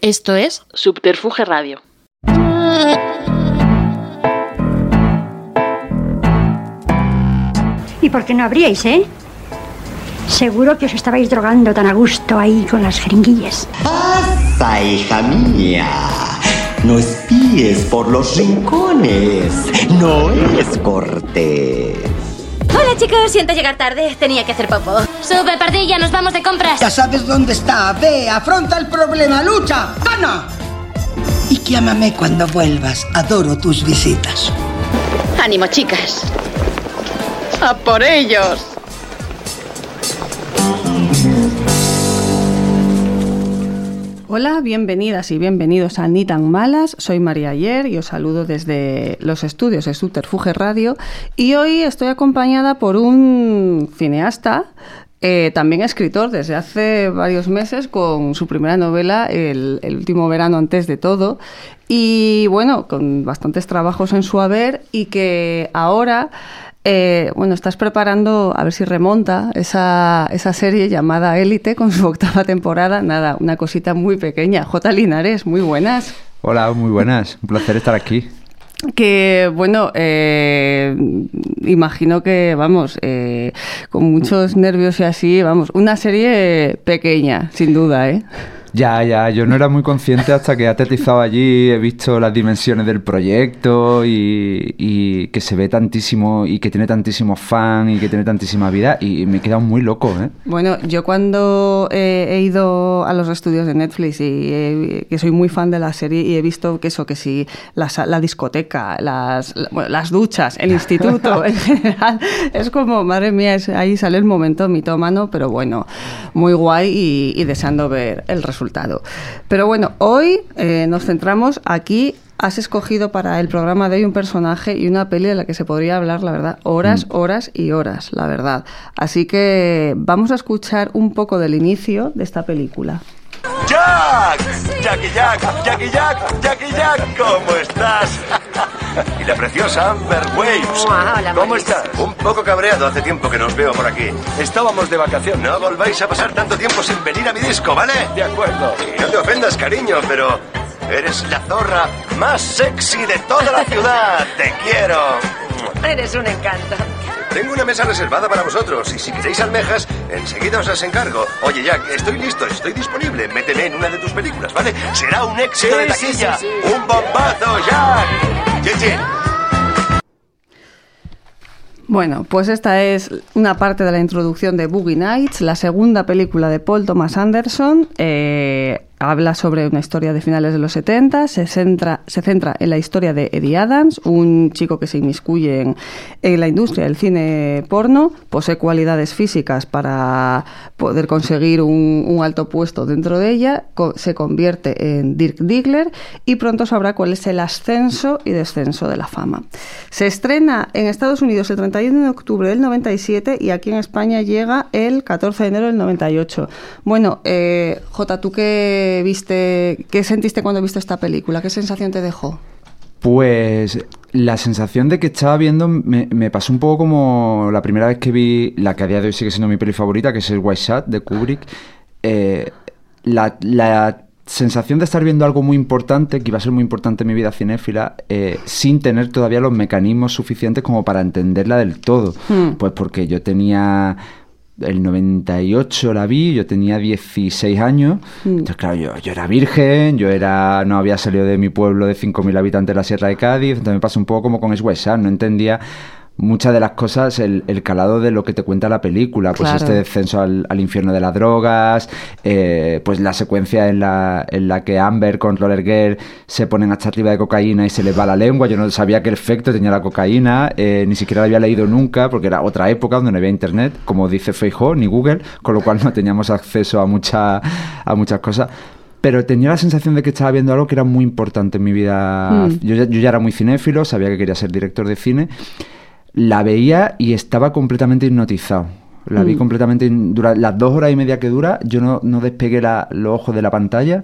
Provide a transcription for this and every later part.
Esto es Subterfuge Radio. ¿Y por qué no abríais, eh? Seguro que os estabais drogando tan a gusto ahí con las jeringuillas. Pasa, hija mía. No espíes por los rincones. No es cortés. Chicos, siento llegar tarde, tenía que hacer popo. Sube, pardilla, nos vamos de compras. Ya sabes dónde está. Ve, afronta el problema, lucha, gana. Y llámame cuando vuelvas. Adoro tus visitas. Ánimo, chicas. ¡A por ellos! Hola, bienvenidas y bienvenidos a Ni tan malas. Soy María Ayer y os saludo desde los estudios de Subterfuge Radio. Y hoy estoy acompañada por un cineasta, eh, también escritor desde hace varios meses con su primera novela, el, el, último verano antes de todo, y bueno, con bastantes trabajos en su haber y que ahora eh, bueno, estás preparando, a ver si remonta, esa, esa serie llamada Élite con su octava temporada. Nada, una cosita muy pequeña. J. Linares, muy buenas. Hola, muy buenas. Un placer estar aquí. Que bueno, eh, imagino que vamos, eh, con muchos nervios y así, vamos, una serie pequeña, sin duda, ¿eh? Ya, ya, yo no era muy consciente hasta que he aterrizado allí, he visto las dimensiones del proyecto y, y, que se ve tantísimo y que tiene tantísimos fans y que tiene tantísima vida y me he quedado muy loco, ¿eh? Bueno, yo cuando eh, he ido a los estudios de Netflix y eh, que soy muy fan de la serie y he visto que eso, que si la, la discoteca, las, la, bueno, las duchas, el instituto en general, es como, madre mía, es, ahí sale el momento mitómano, pero bueno, muy guay y, y deseando ver el resultado resultado. Pero bueno, hoy eh, nos centramos aquí. Has escogido para el programa de hoy un personaje y una peli de la que se podría hablar, la verdad, horas, mm. horas y horas, la verdad. Así que vamos a escuchar un poco del inicio de esta película. ¡Jack! ¡Jackie Jack! ¡Jackie Jack! ¡Jackie Jack! ¿Cómo estás? Y la preciosa Amber Waves. Hola, ¿Cómo estás? Un poco cabreado, hace tiempo que nos veo por aquí. Estábamos de vacación. No volváis a pasar tanto tiempo sin venir a mi disco, ¿vale? De acuerdo. Y no te ofendas, cariño, pero eres la zorra más sexy de toda la ciudad. te quiero. Eres un encanto. Tengo una mesa reservada para vosotros y si queréis almejas, enseguida os las encargo. Oye, Jack, estoy listo, estoy disponible. Méteme en una de tus películas, ¿vale? Será un éxito Sí, de sí, taquilla. sí, sí. Un bombazo, Jack. Chin, chin. Bueno, pues esta es una parte de la introducción de Boogie Nights, la segunda película de Paul Thomas Anderson. Eh, habla sobre una historia de finales de los 70, se centra, se centra en la historia de Eddie Adams, un chico que se inmiscuye en, en la industria del cine porno, posee cualidades físicas para poder conseguir un, alto puesto dentro de ella, co- se convierte en Dirk Diggler y pronto sabrá cuál es el ascenso y descenso de la fama. Se estrena en Estados Unidos el 31 de octubre del 97 y aquí en España llega el 14 de enero del 98. Bueno, eh, Jota, ¿tú viste, qué sentiste cuando viste esta película? ¿Qué sensación te dejó? Pues la sensación de que estaba viendo me, me pasó un poco como la primera vez que vi la que a día de hoy sigue siendo mi peli favorita, que es el White Shot de Kubrick. Eh, la, la sensación de estar viendo algo muy importante, que iba a ser muy importante en mi vida cinéfila, eh, sin tener todavía los mecanismos suficientes como para entenderla del todo. Hmm. Pues porque yo tenía el 98 la vi, yo tenía 16 años. Entonces, claro, yo, yo era virgen, yo era no había salido de mi pueblo de 5.000 habitantes de la Sierra de Cádiz. Entonces me pasó un poco como con West no entendía muchas de las cosas, el, el, calado de lo que te cuenta la película, pues Claro. este descenso al, al infierno de las drogas, eh, pues la secuencia en la, en la que Amber con Roller Girl se ponen hasta arriba de cocaína y se les va la lengua, yo no sabía qué efecto tenía la cocaína, eh, ni siquiera la había leído nunca, porque era otra época donde no había internet, como dice Feijóo, ni Google, con lo cual no teníamos acceso a, mucha, a muchas cosas. Pero tenía la sensación de que estaba viendo algo que era muy importante en mi vida. Mm. Yo, yo ya era muy cinéfilo, sabía que quería ser director de cine. La veía y estaba completamente hipnotizado. La vi Mm. completamente. in- Dura, las dos horas y media que dura, yo no, no despegué la- los ojos de la pantalla.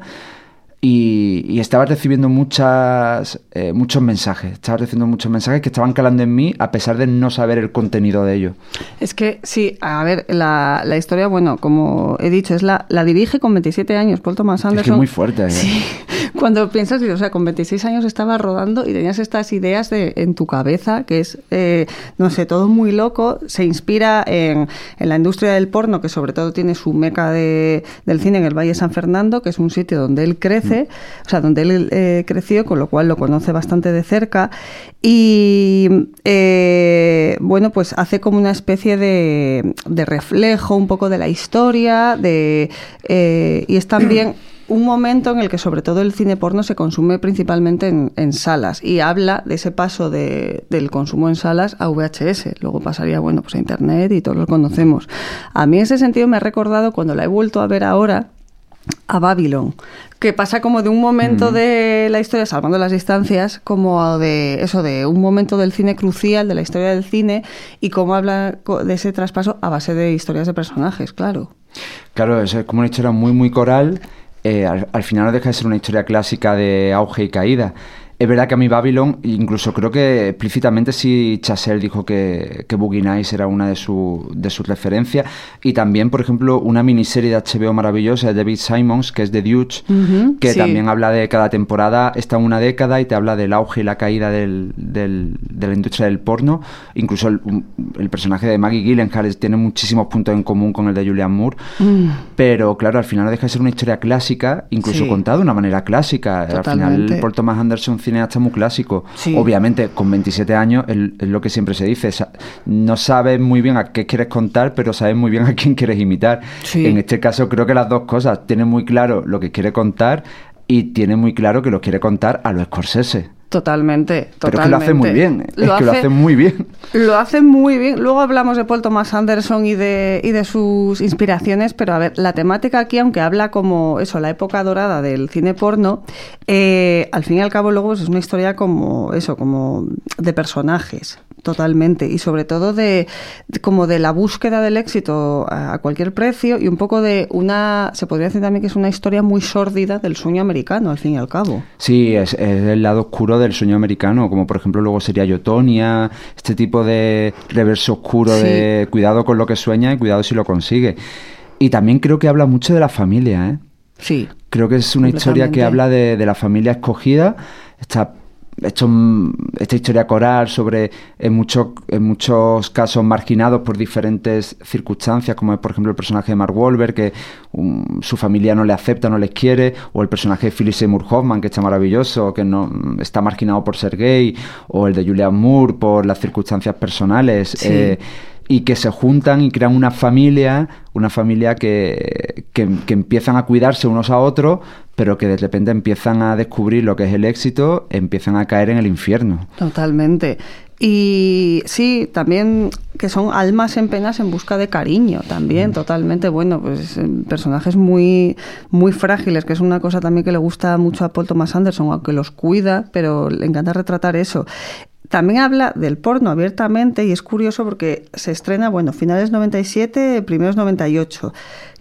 y, y estaba recibiendo muchas, eh, muchos mensajes, estaba recibiendo muchos mensajes que estaban calando en mí a pesar de no saber el contenido de ellos. Es que sí, a ver, la, la historia, bueno, como he dicho, es la, la dirige con 27 años Paul Thomas Anderson. Es que es muy fuerte. ¿eh? Sí, cuando piensas, o sea, con 26 años estaba rodando y tenías estas ideas de, en tu cabeza, que es, eh, no sé, todo muy loco, se inspira en, en, la industria del porno, que sobre todo tiene su meca de, del cine en el Valle de San Fernando, que es un sitio donde él crece, mm. o sea, donde él eh, creció, con lo cual lo conoce bastante de cerca, y eh, bueno, pues hace como una especie de, de, reflejo un poco de la historia, de, eh, y es también un momento en el que sobre todo el cine porno se consume principalmente en, en salas y habla de ese paso de, del consumo en salas a VHS. Luego pasaría, bueno, pues a Internet y todos lo conocemos. A mí en ese sentido me ha recordado cuando la he vuelto a ver ahora, a Babylon, que pasa como de un momento mm. de la historia, salvando las distancias, como de eso, de un momento del cine crucial, de la historia del cine, y cómo habla de ese traspaso a base de historias de personajes, claro. Claro, es como una historia muy, muy coral, eh, al, al, final no deja de ser una historia clásica de auge y caída. Es verdad que a mí Babylon, incluso creo que explícitamente sí Chazelle dijo que, que Boogie Nights era una de, su, de sus referencias. Y también, por ejemplo, una miniserie de HBO maravillosa de David Simons, que es The uh -huh, que sí. también habla de cada temporada, está una década y te habla del auge y la caída del, del, de la industria del porno. Incluso el, el, personaje de Maggie Gyllenhaal tiene muchísimos puntos en común con el de Julianne Moore. Mm. Pero claro, al final no deja de ser una historia clásica, incluso sí. contada de una manera clásica. Totalmente. Al final, Paul Thomas Anderson cineasta muy clásico. Sí. Obviamente, con 27 años es, lo que siempre se dice. No sabes muy bien a qué quieres contar, pero sabes muy bien a quién quieres imitar. Sí. En este caso, creo que las dos cosas. Tiene muy claro lo que quiere contar y tiene muy claro que lo quiere contar a los Scorsese. Totalmente, totalmente. Pero es que lo hace muy bien, lo es hace, que lo hace muy bien. Lo hace muy bien. Luego hablamos de Paul Thomas Anderson y de, y de sus inspiraciones, pero a ver, la temática aquí, aunque habla como eso, la época dorada del cine porno, eh, al fin y al cabo luego es una historia como eso, como de personajes, totalmente, y sobre todo de, de como de la búsqueda del éxito a, a, cualquier precio y un poco de una, se podría decir también que es una historia muy sórdida del sueño americano, al fin y al cabo. Sí, es, es el lado oscuro del sueño americano, como por ejemplo luego sería Yotonia, este tipo de reverso oscuro sí. de cuidado con lo que sueña y cuidado si lo consigue. Y también creo que habla mucho de la familia, ¿eh? Sí. Creo que es una historia que habla de, de la familia escogida, está hecho esta historia coral sobre en, mucho, en muchos casos marginados por diferentes circunstancias, como es por ejemplo el personaje de Mark Wahlberg, que um, su familia no le acepta, no les quiere, o el personaje de Philip Seymour Hoffman, que está maravilloso, que no está marginado por ser gay, o el de Julianne Moore por las circunstancias personales. Sí. Eh, y que se juntan y crean una familia, una familia que, que, que, empiezan a cuidarse unos a otros, pero que de repente empiezan a descubrir lo que es el éxito, empiezan a caer en el infierno. Totalmente. Y sí, también que son almas en penas en busca de cariño, también, mm. totalmente. Bueno, pues eh, personajes muy, muy frágiles, que es una cosa también que le gusta mucho a Paul Thomas Anderson, aunque los cuida, pero le encanta retratar eso. También habla del porno abiertamente y es curioso porque se estrena, bueno, finales 97, primeros 98,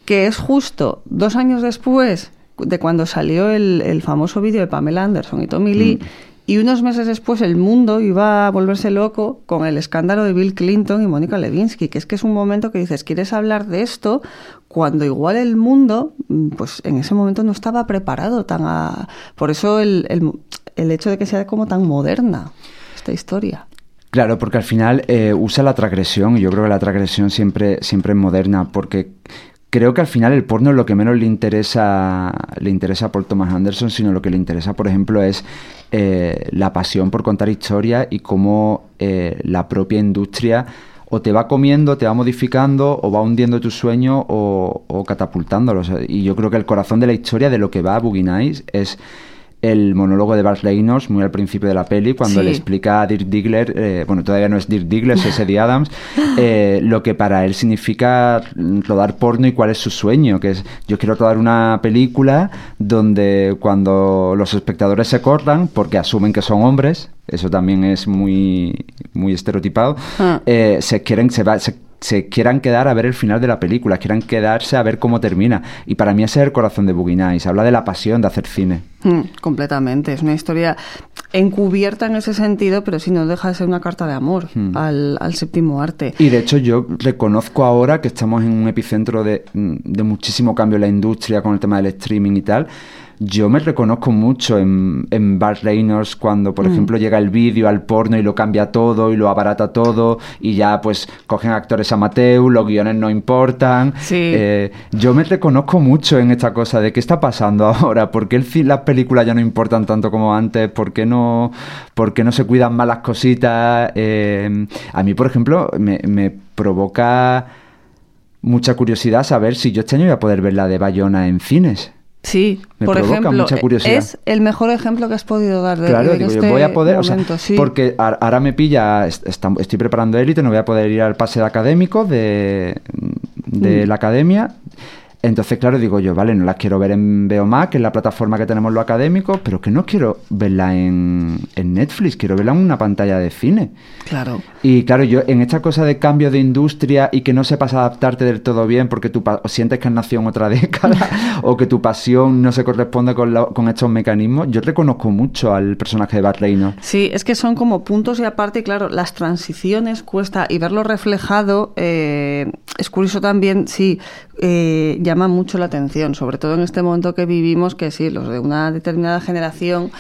que es justo dos años después de cuando salió el, el famoso vídeo de Pamela Anderson y Tommy Lee. Mm. Y unos meses después el mundo iba a volverse loco con el escándalo de Bill Clinton y Mónica Lewinsky, que es que es un momento que dices, ¿quieres hablar de esto? Cuando igual el mundo, pues en ese momento no estaba preparado tan a... Por eso el, el, el hecho de que sea como tan moderna esta historia. Claro, porque al final eh, usa la transgresión y yo creo que la transgresión siempre, siempre es moderna, porque creo que al final el porno es lo que menos le interesa, le interesa a Paul Thomas Anderson, sino lo que le interesa, por ejemplo, es eh, la pasión por contar historias y cómo eh, la propia industria o te va comiendo, te va modificando, o va hundiendo tu sueño o, o catapultándolos. Y yo creo que el corazón de la historia de lo que va a Boogie es el monólogo de Bart Reynolds muy al principio de la peli cuando sí. le explica a Dirk Diggler, eh, bueno, todavía no es Dirk Diggler, es Eddie Adams, eh, lo que para él significa rodar porno y cuál es su sueño, que es yo quiero rodar una película donde cuando los espectadores se cortan porque asumen que son hombres, eso también es muy muy estereotipado, ah. eh, se quieren se, va, se se quieran quedar a ver el final de la película, quieran quedarse a ver cómo termina. Y para mí ese es el corazón de Boogie Nights, habla de la pasión de hacer cine. Mm, completamente, es una historia encubierta en ese sentido, pero sí no deja de ser una carta de amor Hmm. al, al séptimo arte. Y de hecho yo reconozco ahora que estamos en un epicentro de, de muchísimo cambio en la industria con el tema del streaming y tal. Yo me reconozco mucho en, en Bart Reynolds cuando, por Mm. ejemplo, llega el vídeo al porno y lo cambia todo y lo abarata todo y ya pues cogen actores amateur, los guiones no importan. Sí. Eh, yo me reconozco mucho en esta cosa de qué está pasando ahora, por qué el las películas ya no importan tanto como antes, por qué no, por qué no se cuidan más las cositas. Eh, a mí, por ejemplo, me, me provoca mucha curiosidad saber si yo este año voy a poder ver la de Bayona en cines. Sí, Me por provoca ejemplo, mucha curiosidad. es el mejor ejemplo que has podido dar de, Claro, de digo, este voy a poder, o sea, momento, sí. porque ahora me pilla, estoy preparando élite, no voy a poder ir al pase de académico de, de Mm. la academia. Entonces, claro, digo yo, vale, no las quiero ver en Beomac, que es la plataforma que tenemos los académicos, pero que no quiero verla en, en Netflix, quiero verla en una pantalla de cine. Claro. Y claro, yo en esta cosa de cambio de industria y que no sepas adaptarte del todo bien porque tú sientes que has nacido en otra década o que tu pasión no se corresponde con, la- con estos mecanismos, yo reconozco mucho al personaje de Bart Reynolds. Sí, es que son como puntos y aparte, claro, las transiciones cuesta y verlo reflejado eh, es curioso también, sí, eh, llama mucho la atención, sobre todo en este momento que vivimos, que sí, los de una determinada generación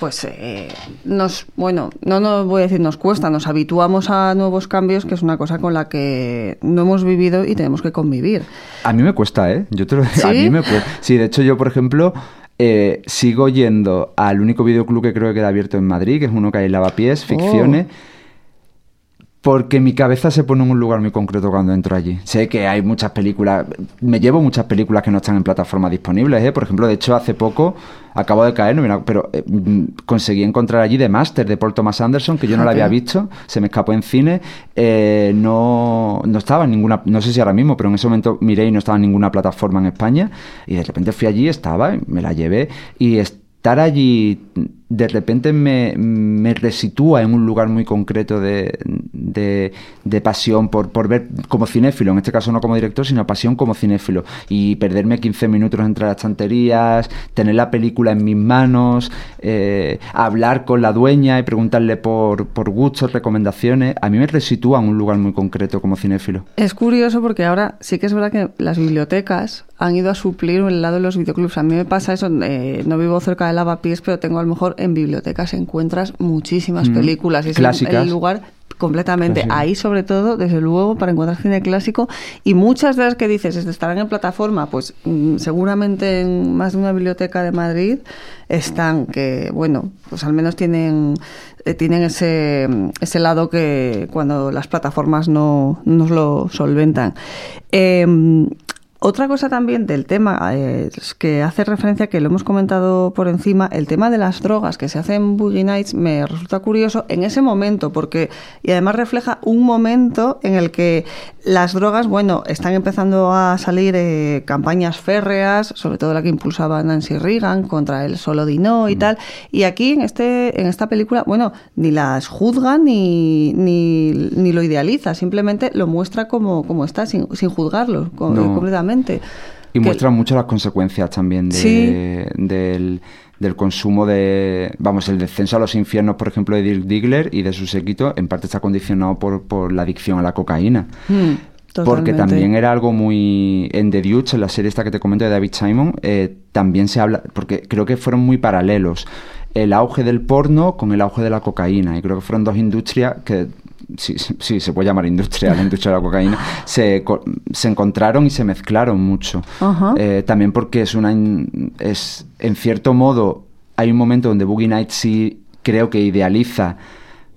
pues eh, nos, bueno, no nos voy a decir nos cuesta, nos habituamos a nuevos cambios, que es una cosa con la que no hemos vivido y tenemos que convivir. A mí me cuesta, ¿eh? Yo te lo ¿Sí? A mí me cuesta. Sí, de hecho yo, por ejemplo, eh, sigo yendo al único videoclub que creo que queda abierto en Madrid, que es uno que hay en Lavapiés, Ficciones. Porque mi cabeza se pone en un lugar muy concreto cuando entro allí. Sé que hay muchas películas, me llevo muchas películas que no están en plataformas disponibles, ¿eh? Por ejemplo, de hecho, hace poco, acabo de caer, no me la- pero eh, mm, conseguí encontrar allí The Master de Paul Thomas Anderson, que yo no la había visto, se me escapó en cine, eh, no, no estaba en ninguna, no sé si ahora mismo, pero en ese momento miré y no estaba en ninguna plataforma en España, y de repente fui allí, estaba, me la llevé, y estar allí de repente me, me resitúa en un lugar muy concreto de, de, pasión por, por ver como cinéfilo, en este caso no como director, sino pasión como cinéfilo. Y perderme 15 minutos entre las estanterías, tener la película en mis manos, eh, hablar con la dueña y preguntarle por, por gustos, recomendaciones, a mí me resitúa en un lugar muy concreto como cinéfilo. Es curioso porque ahora sí que es verdad que las bibliotecas han ido a suplir el lado de los videoclubs. A mí me pasa eso, eh, no vivo cerca de Lavapiés, pero tengo a lo mejor en bibliotecas encuentras muchísimas Mm, películas. Es el- clásicas. el lugar completamente. Clásico. Ahí sobre todo, desde luego, para encontrar cine clásico. Y muchas de las que dices estarán en plataforma, pues mm, seguramente en más de una biblioteca de Madrid están, que bueno, pues al menos tienen, eh, tienen ese, ese lado que cuando las plataformas no nos lo solventan. Em, otra cosa también del tema eh, es que hace referencia, que lo hemos comentado por encima, el tema de las drogas que se hacen en Boogie Nights me resulta curioso en ese momento, porque y además refleja un momento en el que las drogas, bueno, están empezando a salir eh, campañas férreas, sobre todo la que impulsaba Nancy Reagan contra el solo dino y tal, y aquí en este en esta película, bueno, ni las juzga ni, ni, ni lo idealiza, simplemente lo muestra como, como está, sin, sin juzgarlo No. completamente. Y Que- muestra mucho las consecuencias también de- Sí. del, del consumo de, vamos, el descenso a los infiernos, por ejemplo, de Dirk Diggler y de su séquito, en parte está condicionado por, por la adicción a la cocaína. Mm, Porque también era algo muy... En The Deuce, en la serie esta que te comento de David Simon, eh, también se habla... Porque creo que fueron muy paralelos. El auge del porno con el auge de la cocaína. Y creo que fueron dos industrias que... Sí, sí, se puede llamar industria, la industria de la cocaína. Se, se encontraron y se mezclaron mucho. Eh, también porque es una... in- Es, en cierto modo, hay un momento donde Boogie Nights sí creo que idealiza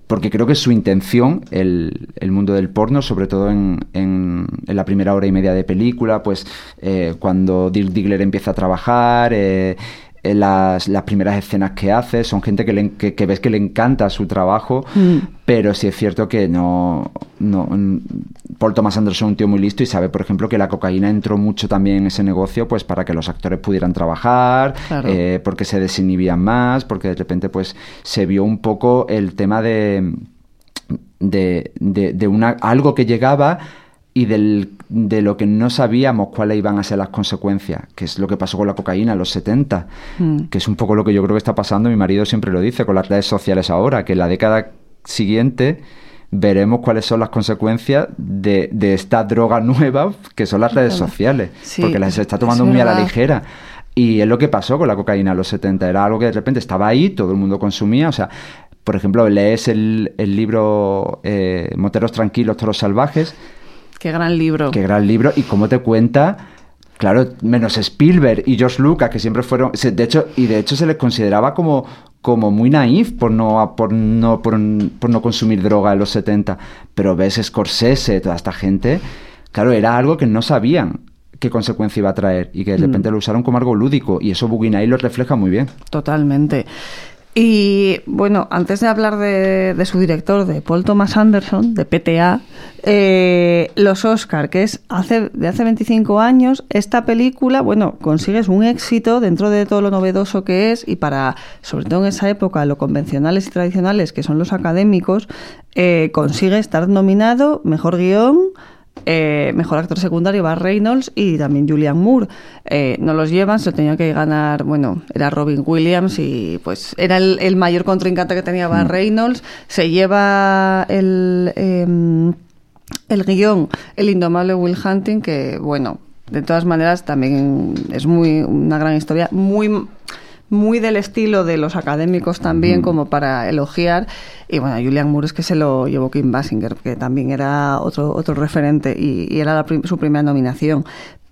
porque creo que es su intención, el, el mundo del porno, sobre todo en, en- en la primera hora y media de película, pues eh, cuando Dirk Diggler empieza a trabajar, eh, las, las primeras escenas que hace, son gente que, le- que, que ves que le encanta su trabajo, Mm. pero sí es cierto que no, no... mm, Paul Thomas Anderson es un tío muy listo y sabe, por ejemplo, que la cocaína entró mucho también en ese negocio pues para que los actores pudieran trabajar, Claro. eh, porque se desinhibían más, porque de repente pues se vio un poco el tema de de, de, de una, algo que llegaba y del, de lo que no sabíamos cuáles iban a ser las consecuencias, que es lo que pasó con la cocaína en los 70, Mm. que es un poco lo que yo creo que está pasando, mi marido siempre lo dice, con las redes sociales ahora, que en la década siguiente veremos cuáles son las consecuencias de, de esta droga nueva que son las redes sociales, Sí, porque las es- está tomando es muy a la ligera. Y es lo que pasó con la cocaína en los 70, era algo que de repente estaba ahí, todo el mundo consumía, o sea, por ejemplo, lees el, el libro eh, Moteros Tranquilos, Toros Salvajes, Qué gran libro. Qué gran libro. Y cómo te cuenta. Claro, menos Spielberg y George Lucas, que siempre fueron. De hecho, y de hecho se les consideraba como, como muy naif por no, por, no, por, por no consumir droga en los 70. Pero ves Scorsese, toda esta gente. Claro, era algo que no sabían qué consecuencia iba a traer. Y que de repente lo usaron como algo lúdico. Y eso Nights lo refleja muy bien. Totalmente. Y bueno, antes de hablar de, de su director, de Paul Thomas Anderson, de PTA, eh, los Oscar, que es hace, de hace 25 años, esta película, bueno, consigues un éxito dentro de todo lo novedoso que es y para, sobre todo en esa época, lo convencionales y tradicionales que son los académicos, eh, consigue estar nominado, mejor guion, eh, mejor actor secundario va Reynolds y también Julian Moore. Eh, no los llevan, se lo tenía que ganar, bueno, era Robin Williams y pues era el, el mayor contrincante que tenía va Reynolds. Se lleva el, em, el guion, el indomable Will Hunting, que bueno, de todas maneras también es muy una gran historia, muy muy del estilo de los académicos también, como para elogiar. Y bueno, Julian Moore es que se lo llevó Kim Basinger, que también era otro, otro referente y, y era la prim- su primera nominación.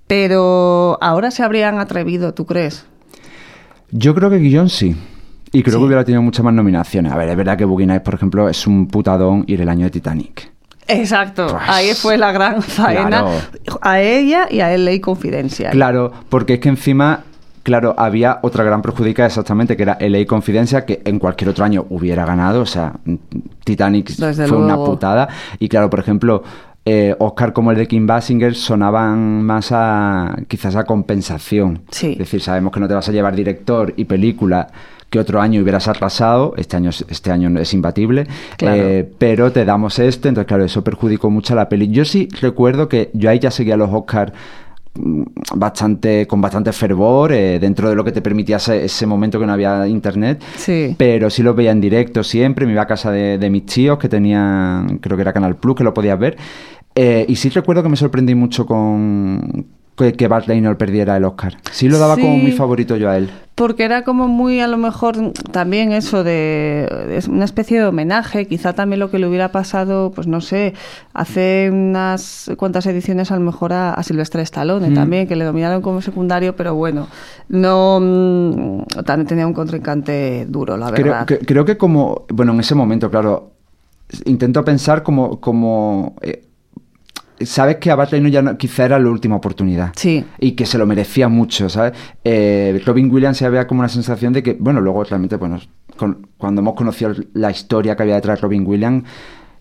Pero ahora se habrían atrevido, ¿tú crees? Yo creo que guion sí. Y creo Sí. que hubiera tenido muchas más nominaciones. A ver, es verdad que Boogie Nights, por ejemplo, es un putadón ir el año de Titanic. Exacto, Pues, ahí fue la gran faena claro. a ella y a LA Confidencial. Claro, porque es que encima, claro, había otra gran perjudicada exactamente, que era LA Confidencia, que en cualquier otro año hubiera ganado. O sea, Titanic Desde fue una putada. Y claro, por ejemplo, eh, Oscar como el de Kim Basinger sonaban más a quizás a compensación. Sí. Es decir, sabemos que no te vas a llevar director y película que otro año hubieras arrasado, este año, es- este año es imbatible, Claro. eh, pero te damos este, entonces claro, eso perjudicó mucho a la peli. Yo sí recuerdo que yo ahí ya seguía los Oscars mm, bastante con bastante fervor eh, dentro de lo que te permitía ese, ese momento que no había internet Sí. pero sí los veía en directo siempre me iba a casa de, de mis tíos que tenían creo que era Canal Plus que lo podías ver Eh, y sí recuerdo que me sorprendí mucho con que, que Bart perdiera el Oscar sí lo daba como mi favorito yo a él Porque era como muy, a lo mejor, también eso de, es una especie de homenaje, quizá también lo que le hubiera pasado, pues no sé, hace unas cuantas ediciones a lo mejor a, a Silvestre Stallone Mm. también, que le dominaron como secundario, pero bueno, no, mm, también tenía un contrincante duro, la Creo verdad. que, creo que como, bueno, en ese momento, claro, intento pensar como, como eh, sabes que a Bart Reynolds ya no- quizá era la última oportunidad. Sí. Y que se lo merecía mucho, ¿sabes? Eh, Robin Williams se había como una sensación de que, bueno, luego realmente, bueno, con- cuando hemos conocido la historia que había detrás de Robin Williams,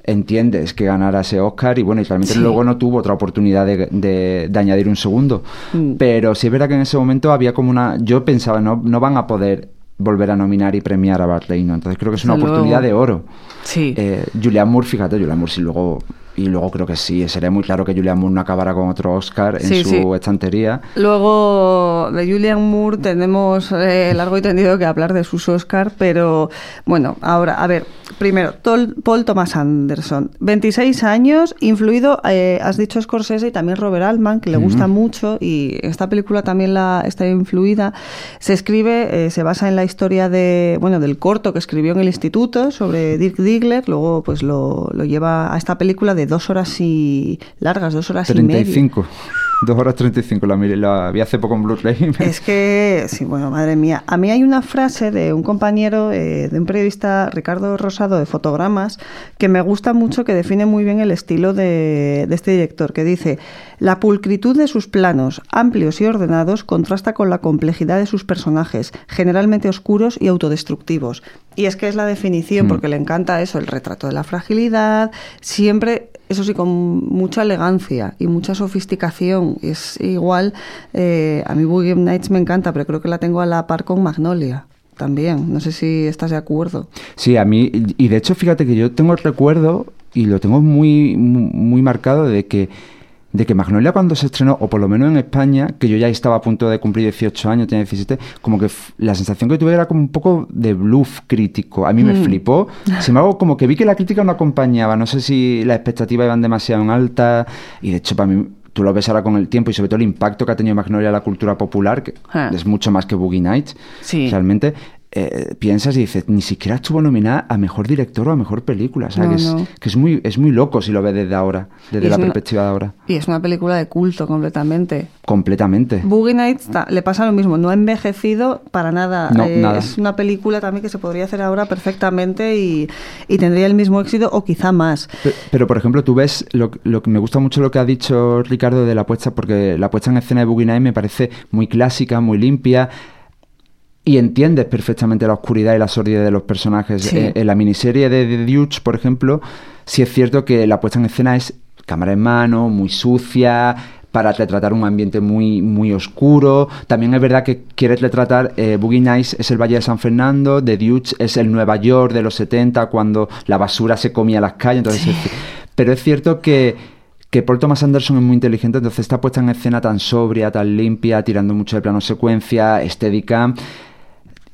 entiendes que ganara ese Oscar y bueno, y realmente Sí. luego no tuvo otra oportunidad de, de- de añadir un segundo. Mm. Pero sí es verdad que en ese momento había como una... Yo pensaba, no, no van a poder volver a nominar y premiar a Bart Reynolds. Entonces creo que es una oportunidad luego. de oro. Sí. Eh, Julian Moore, fíjate, Julian Moore sí luego... Y luego creo que sí, sería muy claro que Julian Moore no acabara con otro Oscar en Sí, su sí. estantería. Luego de Julian Moore tenemos eh, largo y tendido que hablar de sus Oscar, pero bueno, ahora, a ver, primero, Tol- Paul Thomas Anderson, 26 años, influido, eh, has dicho Scorsese y también Robert Altman, que le gusta mucho y esta película también la está influida. Se escribe, eh, se basa en la historia de, bueno, del corto que escribió en el instituto sobre Dirk Diggler, luego pues lo, lo lleva a esta película de dos horas y largas, dos horas y media. 35. Dos horas 35, la, miré- la vi hace poco en Blu-ray. Es que, sí, bueno, madre mía. A mí hay una frase de un compañero, eh, de un periodista, Ricardo Rosado, de Fotogramas, que me gusta mucho, que define muy bien el estilo de, de este director, que dice, la pulcritud de sus planos, amplios y ordenados, contrasta con la complejidad de sus personajes, generalmente oscuros y autodestructivos. Y es que es la definición, Mm. porque le encanta eso, el retrato de la fragilidad, siempre, eso sí, con mucha elegancia y mucha sofisticación. Es igual, eh, a mí Boogie Nights me encanta, pero creo que la tengo a la par con Magnolia también. No sé si estás de acuerdo. Sí, a mí, y de hecho, fíjate que yo tengo el recuerdo, y lo tengo muy, muy, muy marcado, de que de que Magnolia cuando se estrenó, o por lo menos en España, que yo ya estaba a punto de cumplir 18 años, tenía 17, como que la sensación que tuve era como un poco de bluff crítico. A mí me Mm. flipó. Sin embargo, como que vi que la crítica no acompañaba. No sé si las expectativas iban demasiado en alta. Y de hecho, para mí, tú lo ves ahora con el tiempo y sobre todo el impacto que ha tenido Magnolia en la cultura popular, que Ah. es mucho más que Boogie Nights. Sí. Realmente. Eh, piensas y dices, ni siquiera estuvo nominada a mejor director o a mejor película. O sea, No, que, es, no. que es muy es muy loco si lo ves desde ahora, desde la una- perspectiva de ahora. Y es una película de culto completamente. Completamente. Boogie Nights le pasa lo mismo, no ha envejecido para nada. No, Eh, nada. Es una película también que se podría hacer ahora perfectamente y, y tendría el mismo éxito o quizá más. Pe- Pero, por ejemplo, tú ves, lo, lo que me gusta mucho lo que ha dicho Ricardo de la puesta, porque la puesta en escena de Boogie Nights me parece muy clásica, muy limpia, y entiendes perfectamente la oscuridad y la sordidez de los personajes. Sí. Eh, en la miniserie de The por ejemplo, sí es cierto que la puesta en escena es cámara en mano, muy sucia, para retratar un ambiente muy, muy oscuro. También es verdad que quiere retratar eh, Boogie Nights es el Valle de San Fernando, The Deuce es el Nueva York de los 70, cuando la basura se comía las calles. Entonces, es- pero es cierto que que Paul Thomas Anderson es muy inteligente, entonces está puesta en escena tan sobria, tan limpia, tirando mucho de plano secuencia, estética.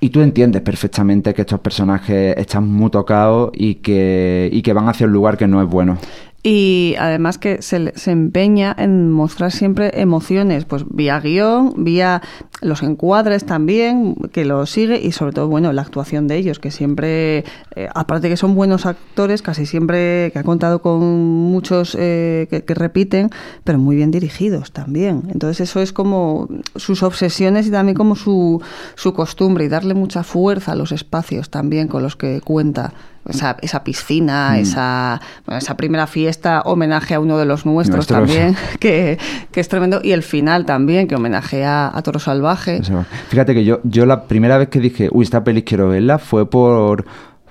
Y tú entiendes perfectamente que estos personajes están muy tocados y que, y que van hacia un lugar que no es bueno. Y además que se, se empeña en mostrar siempre emociones, pues vía guion, vía los encuadres también, que lo sigue, y sobre todo, bueno, la actuación de ellos, que siempre, eh, aparte que son buenos actores, casi siempre, que ha contado con muchos eh, que, que repiten, pero muy bien dirigidos también. Entonces eso es como sus obsesiones y también como su, su costumbre, y darle mucha fuerza a los espacios también con los que cuenta. Esa, esa piscina, Mm. esa, bueno, esa primera fiesta, homenaje a uno de los nuestros, Nuestros. también, que, que es tremendo. Y el final también, que homenajea a Toro Salvaje. Fíjate que yo, yo la primera vez que dije, uy, esta peli quiero verla, fue por,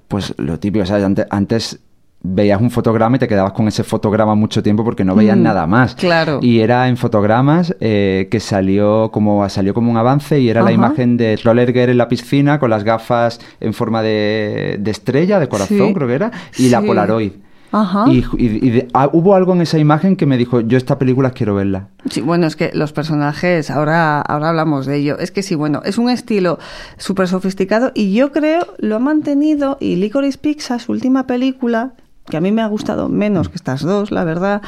pues lo típico, ¿sabes? Antes, antes veías un fotograma y te quedabas con ese fotograma mucho tiempo porque no veías Mm, nada más. claro. Y era en fotogramas eh, que salió como, salió como un avance y era la imagen de Rollerger en la piscina con las gafas en forma de, de estrella, de corazón Sí. creo que era, y la. Polaroid. Ajá. Y, y- y de- ah, hubo algo en esa imagen que me dijo, yo esta película quiero verla. Sí, bueno, es que los personajes, ahora, ahora hablamos de ello. Es que sí, bueno, es un estilo súper sofisticado y yo creo lo ha mantenido. Y Licorice Pizza, su última película, que a mí me ha gustado menos que estas dos, la verdad.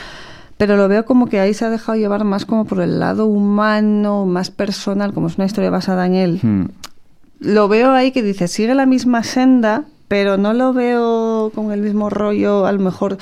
Pero lo veo como que ahí se ha dejado llevar más como por el lado humano, más personal, como es una historia basada en él. Hmm. Lo veo ahí que dice, sigue la misma senda, pero no lo veo con el mismo rollo, a lo mejor,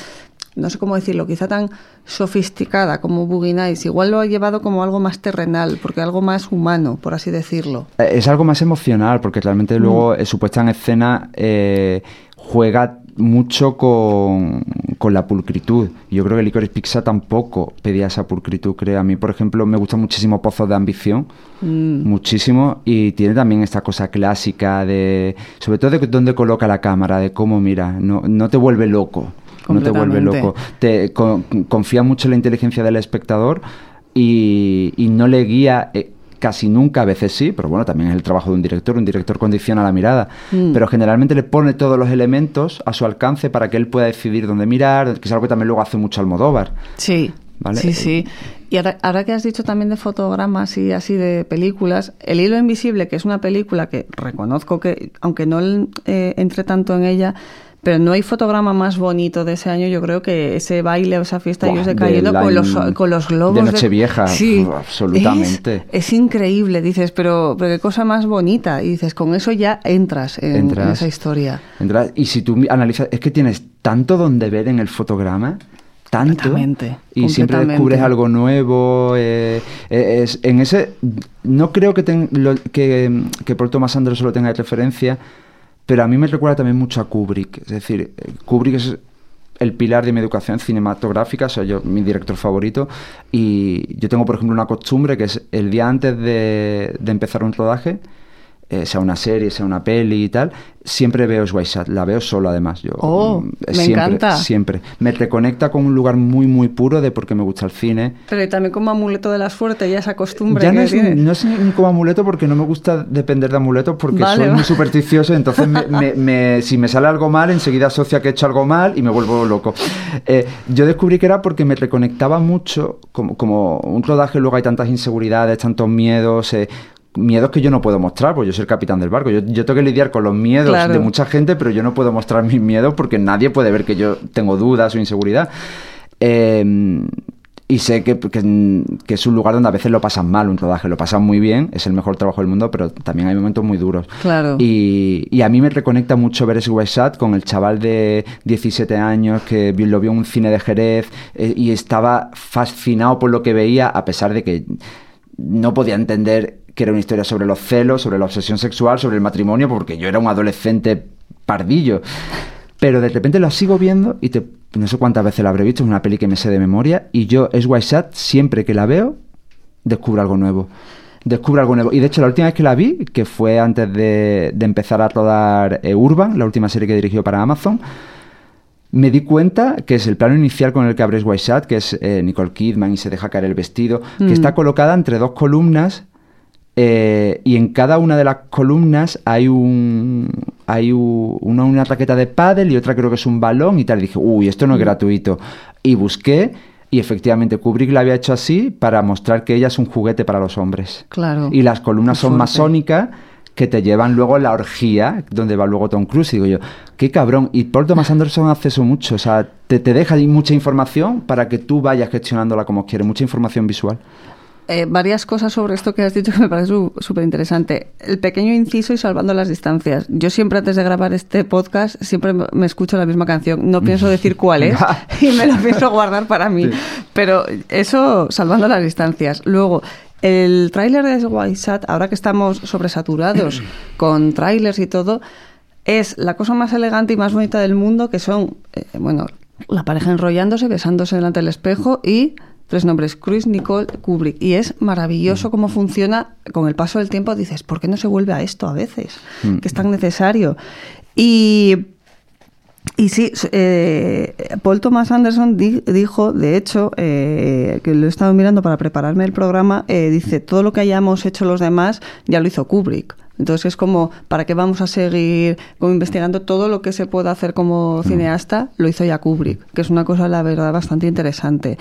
no sé cómo decirlo, quizá tan sofisticada como Boogie Nights. Igual lo ha llevado como algo más terrenal, porque algo más humano, por así decirlo. Eh, Es algo más emocional, porque realmente Mm. luego eh, su puesta en escena eh, juega mucho con, con la pulcritud. Yo creo que Licorice Pizza tampoco pedía esa pulcritud, creo. A mí, por ejemplo, me gusta muchísimo Pozos de Ambición, Mm. muchísimo, y tiene también esta cosa clásica de, sobre todo de dónde coloca la cámara, de cómo mira, no, no te vuelve loco. No te vuelve loco. Te con- confía mucho en la inteligencia del espectador y, y no le guía eh, casi nunca, a veces sí, pero bueno, también es el trabajo de un director, un director condiciona la mirada, Mm. pero generalmente le pone todos los elementos a su alcance para que él pueda decidir dónde mirar, que es algo que también luego hace mucho Almodóvar. Sí, Vale. sí, sí. Y ahora, ahora que has dicho también de fotogramas y así de películas, El hilo invisible, que es una película que reconozco que, aunque no eh, entre tanto en ella, pero no hay fotograma más bonito de ese año, yo creo que ese baile o esa fiesta Buah, ellos de de cayendo con los, con los globos. de Nochevieja, sí, uf, absolutamente. Es, es increíble, dices, pero, pero qué cosa más bonita. Y dices, con eso ya entras en, en Entras. esa historia. Entra- y si tú analizas, es que tienes tanto donde ver en el fotograma, tanto, Completamente, y siempre completamente. descubres algo nuevo. eh, eh, es, en ese, no creo que, ten- lo- que, que Paul Thomas Anderson lo tenga de referencia, pero a mí me recuerda también mucho a Kubrick. Es decir, Kubrick es el pilar de mi educación cinematográfica, soy yo mi director favorito, y yo tengo, por ejemplo, una costumbre que es el día antes de empezar un rodaje, eh, sea una serie, sea una peli y tal, siempre veo Swipe la veo solo además. Yo, oh, mm, me siempre, encanta. Siempre. Me reconecta con un lugar muy, muy puro de porque me gusta el cine. Pero también como amuleto de la suerte, ya esa costumbre Ya que no es, tienes. no es como amuleto porque no me gusta depender de amuletos porque Vale, soy va. muy supersticioso, entonces me- me- me- si me sale algo mal, enseguida asocia que he hecho algo mal y me vuelvo loco. Eh, yo descubrí que era porque me reconectaba mucho, como, como un rodaje luego hay tantas inseguridades, tantos miedos, eh, miedos que yo no puedo mostrar, porque yo soy el capitán del barco. Yo, yo tengo que lidiar con los miedos Claro. de mucha gente, pero yo no puedo mostrar mis miedos porque nadie puede ver que yo tengo dudas o inseguridad. Eh, y sé que, que- que es un lugar donde a veces lo pasan mal, un rodaje, lo pasan muy bien, es el mejor trabajo del mundo, pero también hay momentos muy duros. Claro. Y, y a mí me reconecta mucho ver ese Side con el chaval de 17 años que lo vio en un cine de Jerez eh, y estaba fascinado por lo que veía, a pesar de que no podía entender que era una historia sobre los celos, sobre la obsesión sexual, sobre el matrimonio, porque yo era un adolescente pardillo. Pero de repente lo sigo viendo y te, no sé cuántas veces la habré visto, es una peli que me sé de memoria, y yo, es Shot, siempre que la veo, descubro algo nuevo. Descubro algo nuevo. Y de hecho, la última vez que la vi, que fue antes de, de empezar a rodar eh, Urban, la última serie que dirigió para Amazon, me di cuenta que es el plano inicial con el que abres Shot, que es eh, Nicole Kidman y se deja caer el vestido, Mm. que está colocada entre dos columnas eh, y en cada una de las columnas hay un hay una, una raqueta de pádel y otra creo que es un balón y tal. Y dije, uy, esto no es gratuito. Y busqué y efectivamente Kubrick la había hecho así para mostrar que ella es un juguete para los hombres. Claro. Y las columnas son masónicas que te llevan luego a la orgía, donde va luego Tom Cruise. Y digo yo, qué cabrón. Y Paul Thomas Anderson hace eso mucho. O sea, te, te deja mucha información para que tú vayas gestionándola como quieres. Mucha información visual. Eh, varias cosas sobre esto que has dicho que me parece súper interesante. El pequeño inciso y salvando las distancias. Yo siempre antes de grabar este podcast siempre me escucho la misma canción. No pienso decir cuál es y me la pienso guardar para mí. Pero eso salvando las distancias. Luego, el tráiler de White Sat, ahora que estamos sobresaturados con trailers y todo, es la cosa más elegante y más bonita del mundo, que son, eh, bueno, la pareja enrollándose, besándose delante del espejo y tres nombres, Cruise, Nicole, Kubrick. Y es maravilloso cómo funciona con el paso del tiempo. Dices, ¿por qué no se vuelve a esto a veces? Mm. Que es tan necesario. Y y sí, eh, Paul Thomas Anderson di- dijo, de hecho, eh, que lo he estado mirando para prepararme el programa, eh, dice, todo lo que hayamos hecho los demás ya lo hizo Kubrick. Entonces es como, ¿para qué vamos a seguir como investigando todo lo que se puede hacer como cineasta? Lo hizo ya Kubrick, que es una cosa, la verdad, bastante interesante.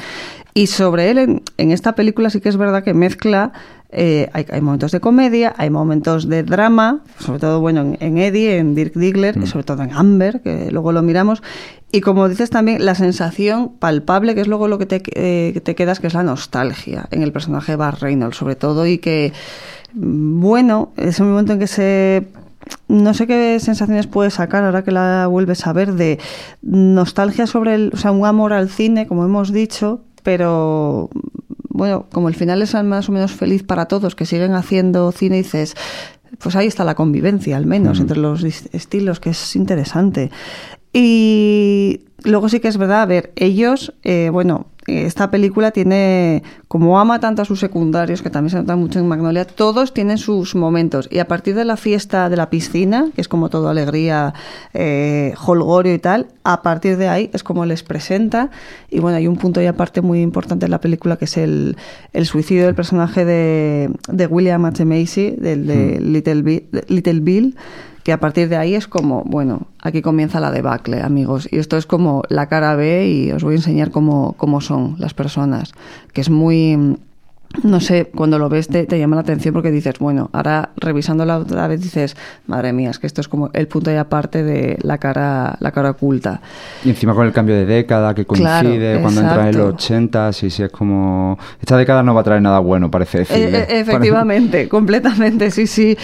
Y sobre él, en, en esta película sí que es verdad que mezcla, eh, hay, hay momentos de comedia, hay momentos de drama, sobre todo, bueno, en, en Eddie, en Dirk Diggler, y sobre todo en Amber, que luego lo miramos. Y como dices también, la sensación palpable, que es luego lo que te, eh, que te quedas, que es la nostalgia en el personaje de Bar Reynolds, sobre todo, y que, mm, bueno, es un momento en que se no sé qué sensaciones puedes sacar ahora que la vuelves a ver de nostalgia sobre el, o sea, un amor al cine, como hemos dicho, pero bueno, como el final es más o menos feliz para todos, que siguen haciendo cine, dices, pues ahí está la convivencia, al menos, entre los estilos, que es interesante. Y luego sí que es verdad, a ver, ellos, eh, bueno, esta película tiene, como ama tanto a sus secundarios, que también se nota mucho en Magnolia, todos tienen sus momentos. Y a partir de la fiesta de la piscina, que es como todo alegría, eh, holgorio y tal, a partir de ahí es como les presenta. Y bueno, hay un punto y aparte muy importante en la película, que es el, el suicidio del personaje de, de William H. Macy, del de Little, Bill, Little Bill que a partir de ahí es como, bueno, aquí comienza la debacle, amigos. Y esto es como la cara B y os voy a enseñar cómo, cómo son las personas, que es muy... No sé, cuando lo ves te, te llama la atención porque dices, bueno, ahora revisándola otra vez dices, madre mía, es que esto es como el punto y aparte de la cara, la cara oculta. Y encima con el cambio de década que coincide Claro, cuando entran en los exacto. 80, sí, sí, es como... Esta década no va a traer nada bueno, parece Eh, decir. eh, efectivamente, completamente, sí, sí.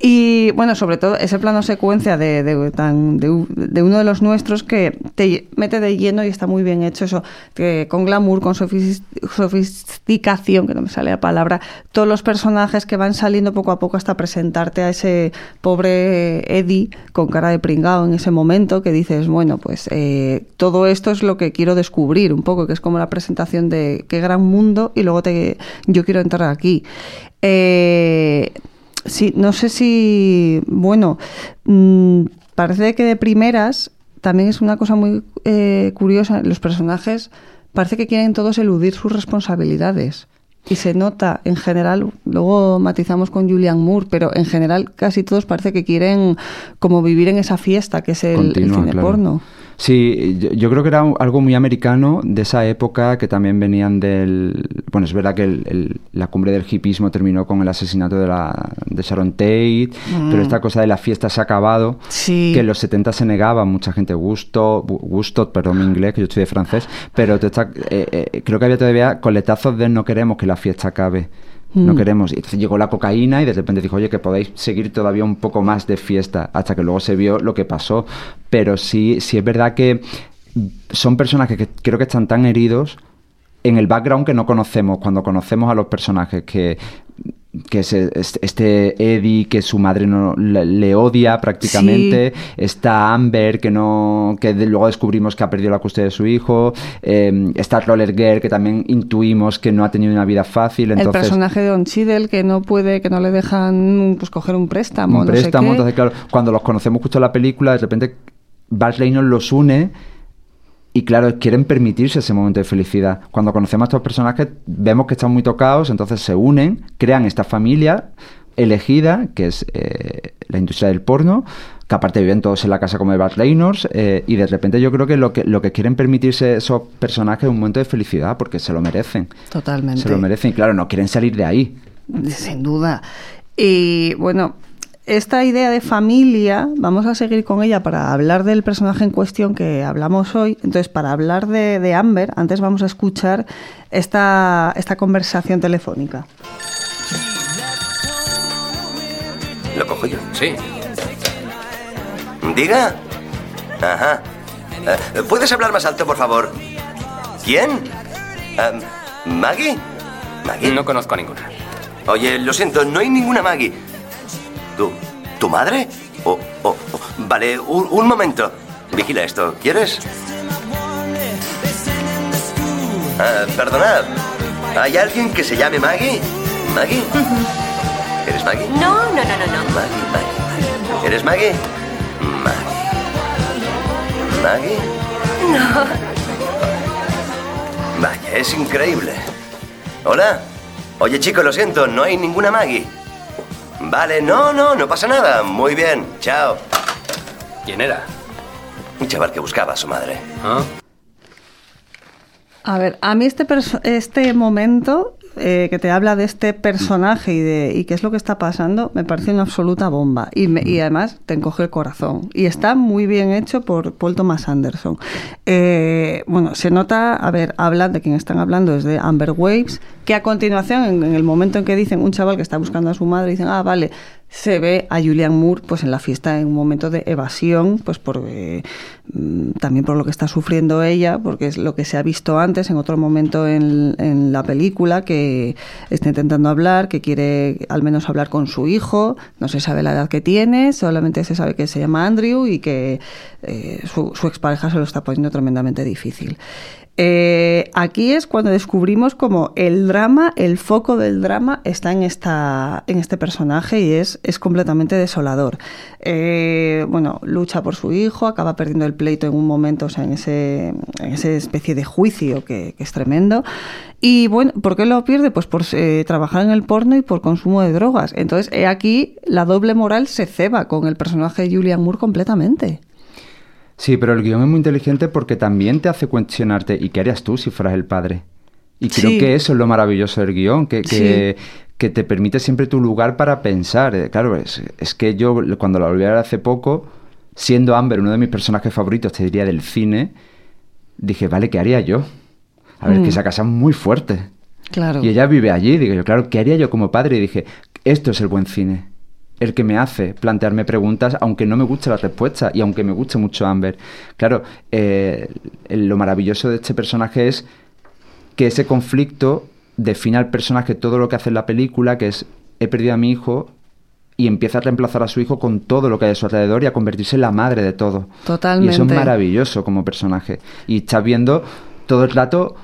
Y bueno, sobre todo ese plano secuencia de, de, tan, de, de uno de los nuestros que te mete de lleno y está muy bien hecho eso, que con glamour, con sofis- sofisticación, que no me sale la palabra, todos los personajes que van saliendo poco a poco hasta presentarte a ese pobre Eddie con cara de pringao en ese momento que dices, bueno, pues eh, todo esto es lo que quiero descubrir un poco, que es como la presentación de qué gran mundo y luego te, yo quiero entrar aquí. Eh, sí, no sé si, bueno, mm, parece que de primeras también es una cosa muy eh, curiosa, los personajes parece que quieren todos eludir sus responsabilidades. Y se nota en general, luego matizamos con Julian Moore, pero en general casi todos parece que quieren como vivir en esa fiesta que es el, cine claro. porno. Sí, yo, yo creo que era algo muy americano de esa época que también venían del... Bueno, es verdad que el- el- la cumbre del hipismo terminó con el asesinato de, la, de Sharon Tate, pero esta cosa de la fiesta se ha acabado, Sí. que en los 70 se negaba, mucha gente gusto, gu- gusto, perdón mi inglés, que yo estudié francés, pero está- eh, eh, creo que había todavía coletazos de no queremos que la fiesta acabe. No Mm. queremos. Y entonces llegó la cocaína y de repente dijo, oye, que podéis seguir todavía un poco más de fiesta, hasta que luego se vio lo que pasó. Pero sí, sí es verdad que son personajes que creo que están tan heridos en el background que no conocemos, cuando conocemos a los personajes que que es es- este Eddie que su madre no le, le odia prácticamente está Amber que no que de- luego descubrimos que ha perdido la custodia de su hijo eh, está Roller Girl que también intuimos que no ha tenido una vida fácil el personaje de Don Cheadle que no puede, que no le dejan pues coger un préstamo, un no sé préstamo qué. entonces claro cuando los conocemos justo en la película de repente Bart Reynolds los une y claro, quieren permitirse ese momento de felicidad. Cuando conocemos a estos personajes, vemos que están muy tocados, entonces se unen, crean esta familia elegida, que es eh, la industria del porno, que aparte viven todos en la casa como de Bart Reynolds, eh, y de repente yo creo que lo, que lo que quieren permitirse esos personajes es un momento de felicidad, porque se lo merecen. Totalmente. Se lo merecen, y claro, no quieren salir de ahí. Sin duda. Y bueno, esta idea de familia, vamos a seguir con ella para hablar del personaje en cuestión que hablamos hoy. Entonces, para hablar de, de Amber, antes vamos a escuchar esta, esta conversación telefónica. ¿Lo cojo yo? Sí. Diga. Ajá. Eh, ¿Puedes hablar más alto, por favor? ¿Quién? Em, ¿Maggie? ¿Maggie? No conozco a ninguna. Oye, lo siento, no hay ninguna Maggie. ¿Tu, tu madre? Oh, oh, oh. Vale, un, un momento. Vigila esto, ¿quieres? Ah, perdonad. ¿Hay alguien que se llame Maggie? ¿Maggie? ¿Eres Maggie? No, no, no, no, no. Maggie, Maggie. ¿Eres Maggie? Maggie. ¿Maggie? No. Vaya, es increíble. Hola. Oye, chico, lo siento, no hay ninguna Maggie. Vale, no, no, no pasa nada. Muy bien, chao. ¿Quién era? Un chaval que buscaba a su madre. ¿Ah? A ver, a mí este, este momento eh, que te habla de este personaje y de y qué es lo que está pasando, me parece una absoluta bomba. Y, me- y además te encoge el corazón. Y está muy bien hecho por Paul Thomas Anderson. Eh, bueno, se nota, a ver, hablan de quien están hablando, es de Amber Waves, que a continuación, en, el momento en que dicen un chaval que está buscando a su madre, dicen, ah, vale, se ve a Julian Moore pues en la fiesta en un momento de evasión pues por eh, mm, también por lo que está sufriendo ella porque es lo que se ha visto antes en otro momento en, en la película que está intentando hablar que quiere al menos hablar con su hijo no se sabe la edad que tiene solamente se sabe que se llama Andrew y que eh, su, su expareja se lo está poniendo tremendamente difícil eh, aquí es cuando descubrimos como el drama, el foco del drama está en esta, en este personaje y es, es completamente desolador. Eh, bueno, lucha por su hijo, acaba perdiendo el pleito en un momento, o sea, en ese, en esa especie de juicio que, es tremendo. Y bueno, ¿por qué lo pierde? Pues por eh, trabajar en el porno y por consumo de drogas. Entonces, aquí la doble moral se ceba con el personaje de Julian Moore completamente. Sí, pero el guion es muy inteligente porque también te hace cuestionarte, ¿y qué harías tú si fueras el padre? Y creo Sí. que eso es lo maravilloso del guion, que, que, Sí. que te permite siempre tu lugar para pensar. Eh, Claro, es, es que yo cuando la volví a ver hace poco, siendo Amber uno de mis personajes favoritos, te diría del cine, dije, vale, ¿qué haría yo? A ver, Mm. que esa casa es muy fuerte. Claro. Y ella vive allí, digo yo, claro, ¿qué haría yo como padre? Y dije, esto es el buen cine. El que me hace plantearme preguntas, aunque no me guste la respuesta y aunque me guste mucho Amber. Claro, eh, lo maravilloso de este personaje es que ese conflicto define al personaje todo lo que hace en la película, que es, he perdido a mi hijo y empieza a reemplazar a su hijo con todo lo que hay a su alrededor y a convertirse en la madre de todo. Totalmente. Y eso es maravilloso como personaje. Y estás viendo todo el rato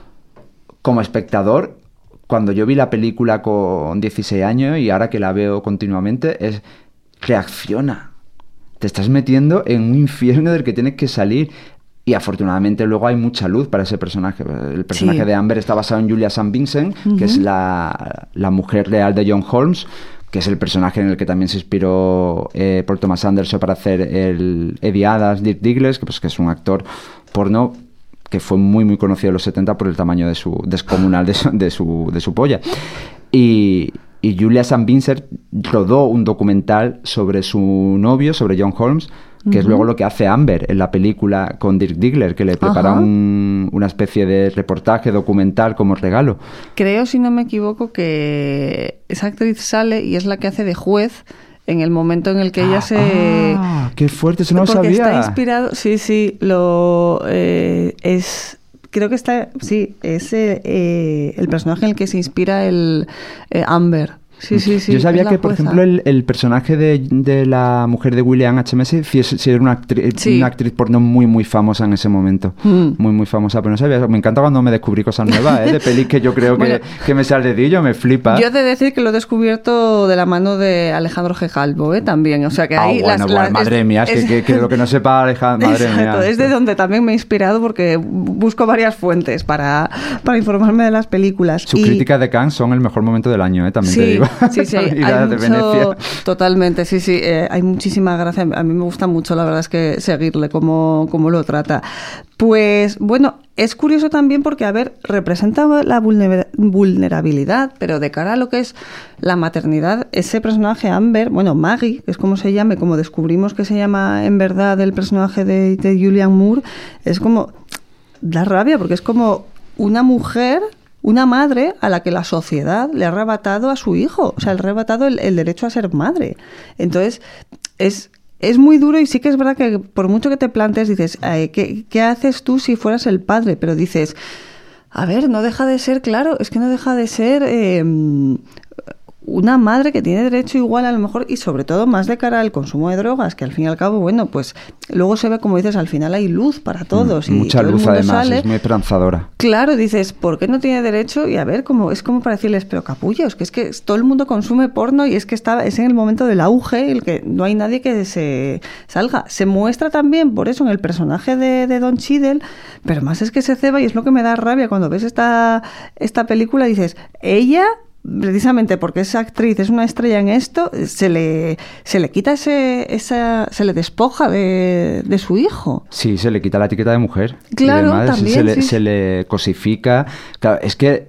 como espectador cuando yo vi la película con 16 años y ahora que la veo continuamente, es reacciona. Te estás metiendo en un infierno del que tienes que salir. Y afortunadamente luego hay mucha luz para ese personaje. El personaje Sí. de Amber está basado en Julia St. Vincent, que es la, la mujer real de John Holmes, que es el personaje en el que también se inspiró eh, Paul Thomas Anderson para hacer el Eddie Adas, Dirk Diggles, que, pues, que es un actor porno que fue muy muy conocido en los 70 por el tamaño de su descomunal de su, de su, de su polla. Y, y Julia St. Vincent rodó un documental sobre su novio, sobre John Holmes, que es luego lo que hace Amber en la película con Dirk Diggler, que le prepara un- una especie de reportaje documental como regalo. Creo, si no me equivoco, que esa actriz sale y es la que hace de juez en el momento en el que ella se... Ah, qué fuerte, eso no lo porque sabía. está inspirado, sí, sí, lo eh, es creo que está, sí, es eh, el personaje en el que se inspira el eh, Amber. Sí, sí, sí. Yo sabía que, por ejemplo, el, el personaje de, de la mujer de William HMS sí, es- sí era una actriz, Sí. una actriz porno muy, muy famosa en ese momento. Mm. Muy, muy famosa. Pero no sabía. Me encanta cuando me descubrí cosas nuevas, ¿eh? De pelis que yo creo que, Bueno. que me sale de dedillo, me flipa. Yo he de decir que lo he descubierto de la mano de Alejandro G. Calvo, ¿eh? También. O sea que Ah, ahí bueno, las- bueno, las- madre mía, es, que, que- que lo que no sepa Alejandro, madre Exacto, mía. es de donde también me he inspirado porque busco varias fuentes para, para informarme de las películas. Sus Y- críticas de Cannes son el mejor momento del año, ¿eh? También te Sí, sí, sí, hay de mucho- Venecia. totalmente, sí, sí, eh, hay muchísima gracia, a mí me gusta mucho, la verdad es que seguirle cómo, cómo lo trata. Pues bueno, es curioso también porque, a ver, representa la vulner- vulnerabilidad, pero de cara a lo que es la maternidad, ese personaje Amber, bueno, Maggie, que es como se llame, como descubrimos que se llama en verdad el personaje de, de Julian Moore, es como, da rabia porque es como una mujer una madre a la que la sociedad le ha arrebatado a su hijo, o sea, le ha arrebatado el, el derecho a ser madre. Entonces, es, es muy duro y sí que es verdad que por mucho que te plantes, dices, "Ay, ¿qué, ¿qué haces tú si fueras el padre? Pero dices, a ver, no deja de ser, claro, es que no deja de ser eh, una madre que tiene derecho igual a lo mejor y sobre todo más de cara al consumo de drogas, que al fin y al cabo, bueno, pues luego se ve, como dices, al final hay luz para todos. y Mm, Mucha todo el luz, mundo además, sale. es muy esperanzadora. Claro, dices, ¿por qué no tiene derecho? Y a ver, como es como para decirles, pero capullos, que es que todo el mundo consume porno y es que está, es en el momento del auge el que no hay nadie que se salga. Se muestra también, por eso, en el personaje de, de Don Cheadle, pero más es que se ceba y es lo que me da rabia cuando ves esta, esta película, dices, ella precisamente porque esa actriz es una estrella en esto, se le, se le quita ese, esa, se le despoja de, de su hijo. Sí, se le quita la etiqueta de mujer. y Claro, demás, también, se, le, sí. se le cosifica. Claro, es que.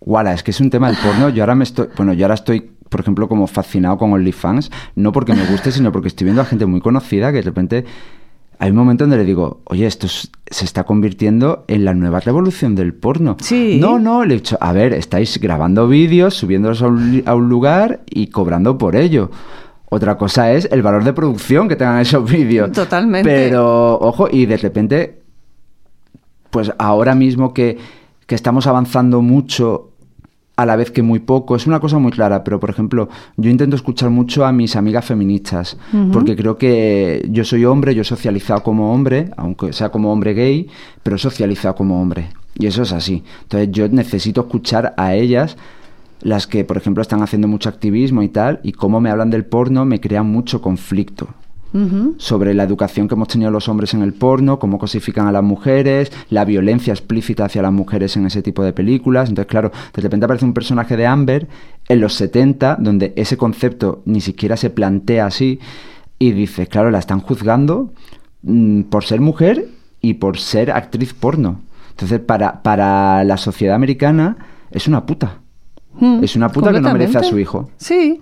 Guala, es que es un tema del porno. Yo ahora me estoy. Bueno, yo ahora estoy, por ejemplo, como fascinado con OnlyFans. No porque me guste, sino porque estoy viendo a gente muy conocida que de repente. Hay un momento donde le digo, oye, esto es- se está convirtiendo en la nueva revolución del porno. Sí. No, no, le he dicho, a ver, estáis grabando vídeos, subiéndolos a un, a un lugar y cobrando por ello. Otra cosa es el valor de producción que tengan esos vídeos. Totalmente. Pero, ojo, y de repente, pues ahora mismo que, que estamos avanzando mucho a la vez que muy poco, es una cosa muy clara, pero por ejemplo, yo intento escuchar mucho a mis amigas feministas, porque creo que yo soy hombre, yo he socializado como hombre, aunque sea como hombre gay, pero he socializado como hombre, y eso es así. Entonces yo necesito escuchar a ellas, las que por ejemplo están haciendo mucho activismo y tal, y cómo me hablan del porno me crea mucho conflicto Sobre la educación que hemos tenido los hombres en el porno, cómo cosifican a las mujeres, la violencia explícita hacia las mujeres en ese tipo de películas. Entonces, claro, de repente aparece un personaje de Amber en los 70, donde ese concepto ni siquiera se plantea así, y dices, claro, la están juzgando mm, por ser mujer y por ser actriz porno. Entonces, para, para la sociedad americana es una puta. Mm, Es una puta que no merece a su hijo. Sí,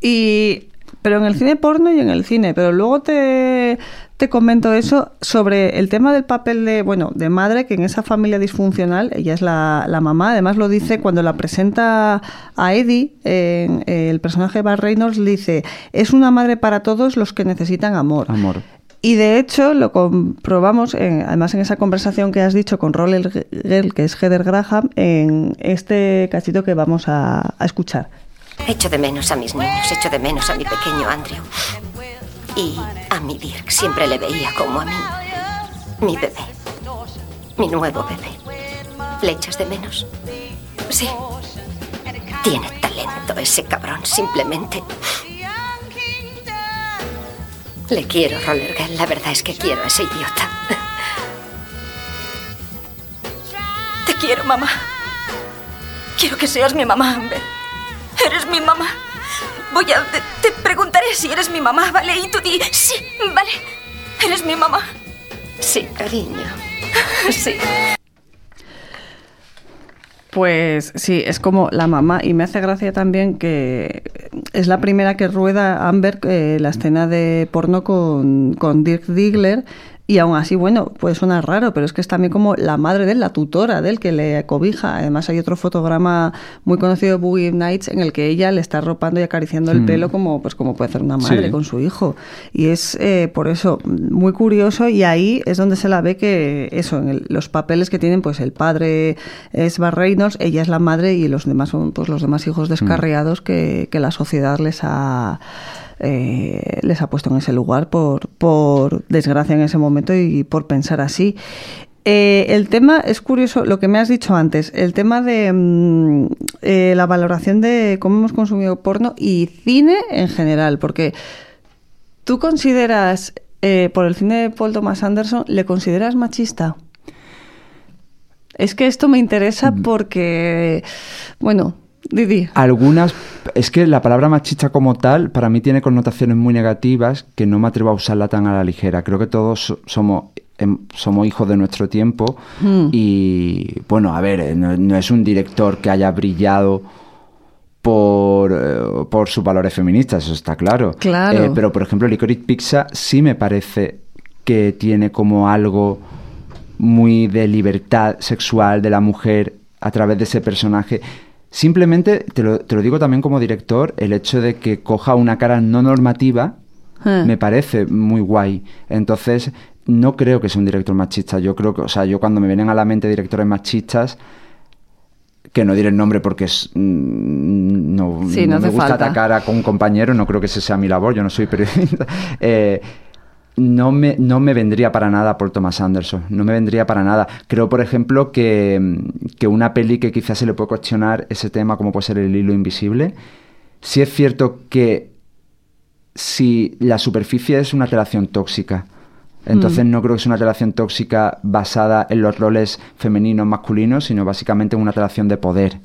y pero en el cine porno y en el cine, pero luego te, te comento eso sobre el tema del papel de, bueno, de madre, que en esa familia disfuncional, ella es la, la mamá, además lo dice cuando la presenta a Eddie, en- el personaje de Bar Reynolds, dice, es una madre para todos los que necesitan amor. Amor. Y de hecho lo comprobamos, en- además en esa conversación que has dicho con Roller Girl, que es Heather Graham, en este cachito que vamos a, a escuchar. Echo de menos a mis niños, echo de menos a mi pequeño Andrew. Y a mi Dirk siempre le veía como a mí. Mi bebé. Mi nuevo bebé. ¿Le echas de menos? Sí. Tiene talento ese cabrón, simplemente. Le quiero, Roller Girl. La verdad es que quiero a ese idiota. Te quiero, mamá. Quiero que seas mi mamá, Amber. Eres mi mamá. Voy a... Te, te preguntaré si eres mi mamá, ¿vale? Y tú di... Sí, vale. Eres mi mamá. Sí, cariño. Sí. Pues sí, es como la mamá y me hace gracia también que es la primera que rueda Amber eh, la escena de porno con, con Dirk Diggler y aún así, bueno, puede sonar raro, pero es que es también como la madre de él, la tutora de él, que le cobija. Además, hay otro fotograma muy conocido de Boogie Nights en el que ella le está arropando y acariciando el Mm. pelo como, pues, como puede hacer una madre Sí. con su hijo. Y es eh, por eso muy curioso y ahí es donde se la ve que eso, en el- los papeles que tienen, pues el padre es Bar Reynolds, ella es la madre y los demás son pues los demás hijos descarriados que, que la sociedad les ha eh, les ha puesto en ese lugar por, por desgracia en ese momento y por pensar así. Eh, el tema es curioso, lo que me has dicho antes, el tema de mm, eh, la valoración de cómo hemos consumido porno y cine en general, porque tú consideras, eh, por el cine de Paul Thomas Anderson, ¿le consideras machista? Es que esto me interesa porque, bueno, Didi. Algunas, es que la palabra machista como tal para mí tiene connotaciones muy negativas que no me atrevo a usarla tan a la ligera. Creo que todos so- somos, em, somos hijos de nuestro tiempo Hmm. y bueno, a ver, eh, no, no es un director que haya brillado por, eh, por sus valores feministas, eso está claro. Claro. Eh, pero por ejemplo, Licorice Pizza sí me parece que tiene como algo muy de libertad sexual de la mujer a través de ese personaje. Simplemente, te lo, te lo digo también como director, el hecho de que coja una cara no normativa Eh. me parece muy guay. Entonces, no creo que sea un director machista. Yo creo que, o sea, yo cuando me vienen a la mente directores machistas, que no diré el nombre porque es, mm, no, Sí, no no me gusta falta. atacar a un compañero, no creo que ese sea mi labor, yo no soy periodista. Eh, no me, no me vendría para nada por Thomas Anderson, no me vendría para nada. Creo, por ejemplo, que, que una peli que quizás se le puede cuestionar ese tema, como puede ser El hilo invisible, sí es cierto que si la superficie es una relación tóxica, entonces Mm. no creo que sea una relación tóxica basada en los roles femeninos masculinos, sino básicamente en una relación de poder.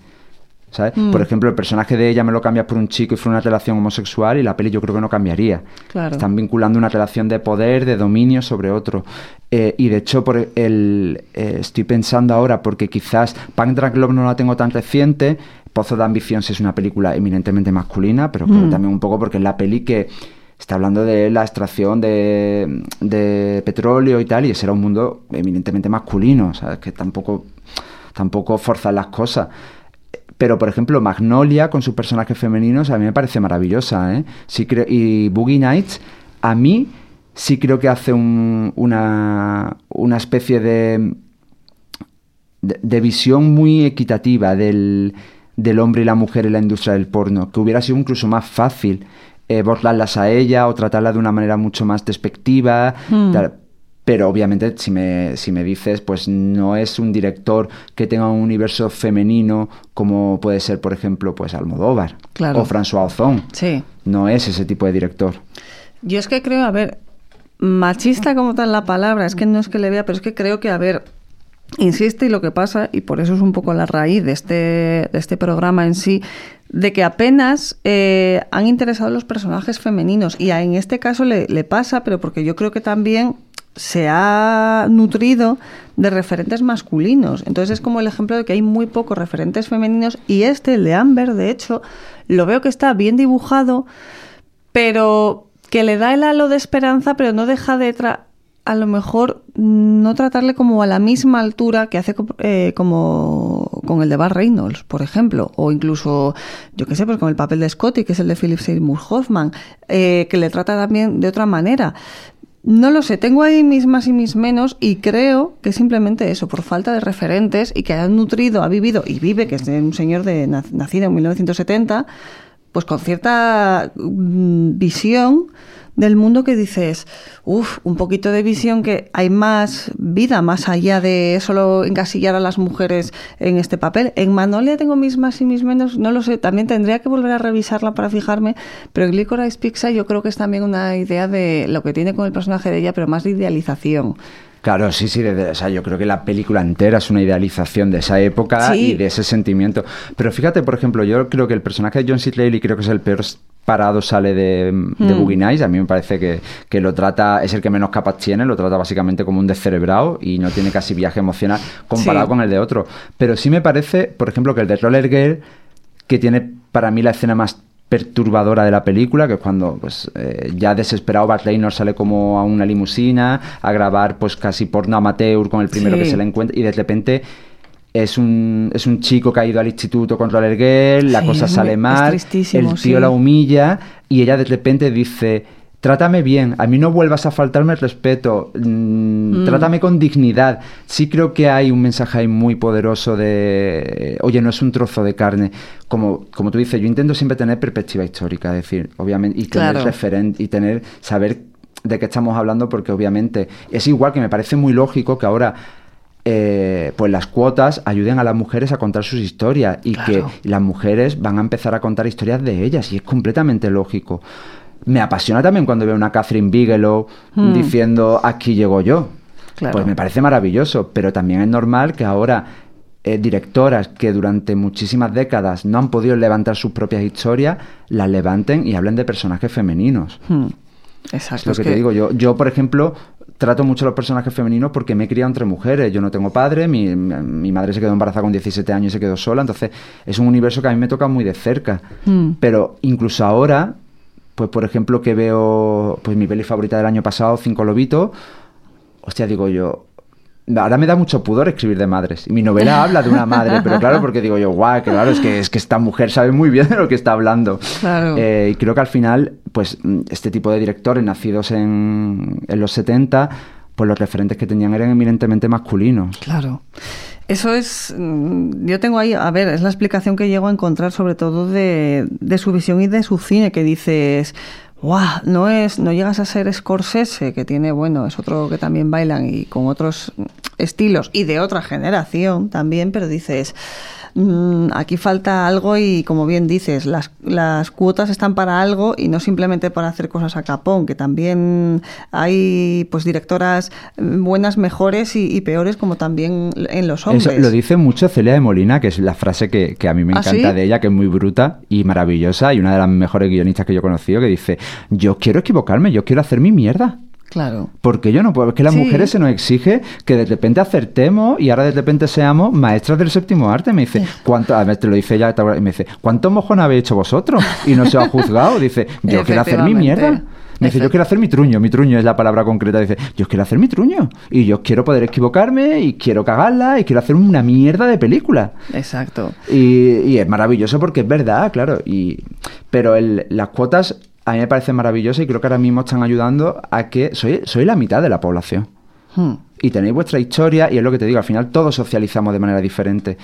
¿Sabes? Mm. Por ejemplo, el personaje de ella me lo cambias por un chico y fuera una relación homosexual y la peli yo creo que no cambiaría. Claro. Están vinculando una relación de poder, de dominio sobre otro. Eh, y de hecho, por el, eh, estoy pensando ahora, porque quizás Punk Drag Love no la tengo tan reciente, Pozo de Ambición sí es una película eminentemente masculina, pero creo Mm. también un poco porque es la peli que está hablando de la extracción de, de petróleo y tal, y ese era un mundo eminentemente masculino, ¿sabes? Que tampoco, tampoco forzan las cosas. Pero, por ejemplo, Magnolia, con sus personajes femeninos, a mí me parece maravillosa, ¿eh? Sí creo, y Boogie Nights, a mí sí creo que hace un- una, una especie de, de, de visión muy equitativa del, del hombre y la mujer en la industria del porno, que hubiera sido incluso más fácil eh, burlarlas a ella o tratarla de una manera mucho más despectiva. Hmm. tal. Pero obviamente, si me, si me dices, pues no es un director que tenga un universo femenino como puede ser, por ejemplo, pues Almodóvar Claro. o François Ozon. Sí. No es ese tipo de director. Yo es que creo, a ver, machista como tal la palabra, es que no es que le vea, pero es que creo que, a ver, insiste y lo que pasa, y por eso es un poco la raíz de este, de este programa en sí, de que apenas eh, han interesado los personajes femeninos. Y en este caso le, le pasa, pero porque yo creo que también se ha nutrido de referentes masculinos. Entonces es como el ejemplo de que hay muy pocos referentes femeninos y este, el de Amber, de hecho, lo veo que está bien dibujado, pero que le da el halo de esperanza, pero no deja de tra- a lo mejor no tratarle como a la misma altura que hace eh, como con el de Bar Reynolds, por ejemplo, o incluso, yo qué sé, pues con el papel de Scotty, que es el de Philip Seymour Hoffman, eh, que le trata también de otra manera. No lo sé, tengo ahí mis más y mis menos y creo que simplemente eso, por falta de referentes y que hayan nutrido, ha vivido y vive, que es un señor de, nac- nacido en 1970, pues con cierta mm, visión del mundo que dices, uff, un poquito de visión que hay más vida más allá de solo encasillar a las mujeres en este papel. En Manolia tengo mis más y mis menos, no lo sé, también tendría que volver a revisarla para fijarme, pero en Licorice Pizza yo creo que es también una idea de lo que tiene con el personaje de ella, pero más de idealización. Claro, sí, sí, de- o sea, yo creo que la película entera es una idealización de esa época Sí. y de ese sentimiento. Pero fíjate, por ejemplo, yo creo que el personaje de John C. Reilly creo que es el peor parado sale de, de Mm. Boogie Nights. A mí me parece que, que lo trata, es el que menos capas tiene, lo trata básicamente como un descerebrado y no tiene casi viaje emocional comparado Sí. con el de otro. Pero sí me parece, por ejemplo, que el de Roller Girl, que tiene para mí la escena más perturbadora de la película, que es cuando pues eh, ya desesperado Bart Reynolds sale como a una limusina a grabar pues casi porno amateur con el primero Sí. que se le encuentra y de repente es un, es un chico que ha ido al instituto con Roller Girl, la Sí, cosa sale mal, el tío sí. la humilla y ella de repente dice trátame bien, a mí no vuelvas a faltarme el respeto, mm, Mm. trátame con dignidad. Sí creo que hay un mensaje ahí muy poderoso de, oye, no es un trozo de carne. Como, como tú dices, yo intento siempre tener perspectiva histórica, es decir, obviamente, y tener Claro. referente, y tener, saber de qué estamos hablando, porque obviamente es igual que me parece muy lógico que ahora eh, pues las cuotas ayuden a las mujeres a contar sus historias y Claro. que las mujeres van a empezar a contar historias de ellas y es completamente lógico. Me apasiona también cuando veo una Catherine Bigelow Hmm. diciendo aquí llego yo. Claro. Pues me parece maravilloso, pero también es normal que ahora eh, directoras que durante muchísimas décadas no han podido levantar sus propias historias, las levanten y hablen de personajes femeninos. Hmm. Es Exacto. lo es que, que- te digo yo. Yo, por ejemplo, trato mucho a los personajes femeninos porque me he criado entre mujeres. Yo no tengo padre, mi, mi madre se quedó embarazada con 17 años y se quedó sola. Entonces, es un universo que a mí me toca muy de cerca. Hmm. Pero incluso ahora, pues por ejemplo, que veo pues mi peli favorita del año pasado, Cinco Lobitos, hostia, digo yo. Ahora me da mucho pudor escribir de madres. Y mi novela habla de una madre, pero claro, porque digo yo, guau, que claro, es que, es que esta mujer sabe muy bien de lo que está hablando. Claro. Eh, y creo que al final, pues este tipo de directores nacidos en, en los 70, pues los referentes que tenían eran eminentemente masculinos. Claro. Eso es, mm, yo tengo ahí, a ver, es la explicación que llego a encontrar sobre todo de, de su visión y de su cine, que dices, ¡guau! No, es, no llegas a ser Scorsese, que tiene, bueno, es otro que también bailan y con otros estilos y de otra generación también, pero dices, mm, aquí falta algo y como bien dices, las, las cuotas están para algo y no simplemente para hacer cosas a capón, que también hay pues directoras mm, buenas, mejores y, y peores como también en los hombres. Eso lo dice mucho Celia de Molina, que es la frase que, que a mí me ¿Ah, encanta sí? de ella, que es muy bruta y maravillosa, y una de las mejores guionistas que yo he conocido, que dice, yo quiero equivocarme, yo quiero hacer mi mierda. Claro. Porque yo no puedo, es que las Sí. mujeres se nos exige que de repente acertemos y ahora de repente seamos maestras del séptimo arte. Me dice, ¿cuánto? A ver, te lo dice ella, y me dice, ¿cuántos mojones habéis hecho vosotros? Y no se os ha juzgado. Dice, yo quiero hacer mi mierda. Me dice, yo quiero hacer mi truño, mi truño es la palabra concreta. Dice, yo quiero hacer mi truño. Y yo quiero poder equivocarme y quiero cagarla y quiero hacer una mierda de película. Exacto. Y, y es maravilloso porque es verdad, claro. Y, pero el- las cuotas a mí me parecen maravillosas y creo que ahora mismo están ayudando a que soy, soy la mitad de la población. Hmm. Y tenéis vuestra historia y es lo que te digo, al final todos socializamos de manera diferente.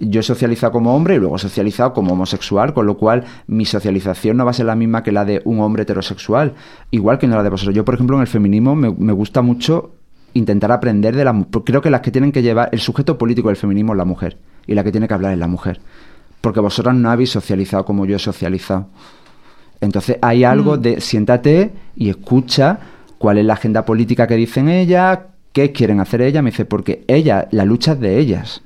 Yo he socializado como hombre y luego he socializado como homosexual, con lo cual mi socialización no va a ser la misma que la de un hombre heterosexual, igual que no la de vosotros. Yo, por ejemplo, en el feminismo me, me gusta mucho intentar aprender de la mu- Creo que las que tienen que llevar el sujeto político del feminismo es la mujer y la que tiene que hablar es la mujer. Porque vosotras no habéis socializado como yo he socializado. Entonces hay algo Mm. de siéntate y escucha cuál es la agenda política que dicen ellas, qué quieren hacer ellas. Me dice, porque ella, la lucha es de ellas,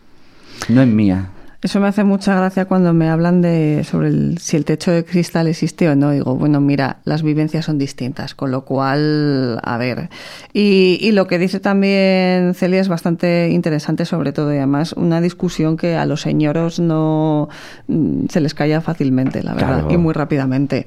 no es mía. Eso me hace mucha gracia cuando me hablan de sobre el, si el techo de cristal existe o no. Digo, bueno, mira, las vivencias son distintas, con lo cual, a ver. Y, y lo que dice también Celia es bastante interesante, sobre todo, y además una discusión que a los señoros no mm, se les calla fácilmente, la verdad, Claro. y muy rápidamente.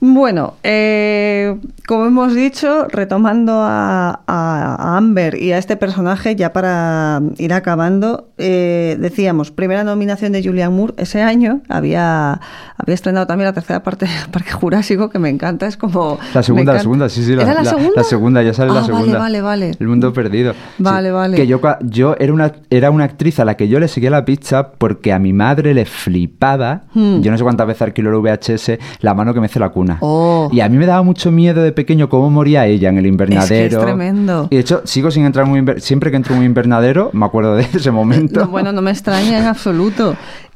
Bueno, eh, como hemos dicho, retomando a, a- a Amber y a este personaje, ya para ir acabando, eh, decíamos, primera nominación de Julianne Moore, ese año había, había estrenado también la tercera parte del Parque Jurásico, que me encanta, es como... La segunda, la segunda, sí, sí. La, ¿Era la, segunda? La segunda, ya sale ah, la segunda. Vale, vale, vale. El mundo perdido. Vale, sí, vale. Que yo, yo era, una, era una actriz a la que yo le seguía la pizza porque a mi madre le flipaba, hmm. yo no sé cuántas veces alquiló el VHS, la mano que me hace la cuna. Oh. Y a mí me daba mucho miedo de pequeño cómo moría ella en el invernadero. Es, que es tremendo. Y de hecho, sigo sin entrar en un invernadero. Siempre que entro en un invernadero, me acuerdo de ese momento. No, bueno, no me extraña en absoluto.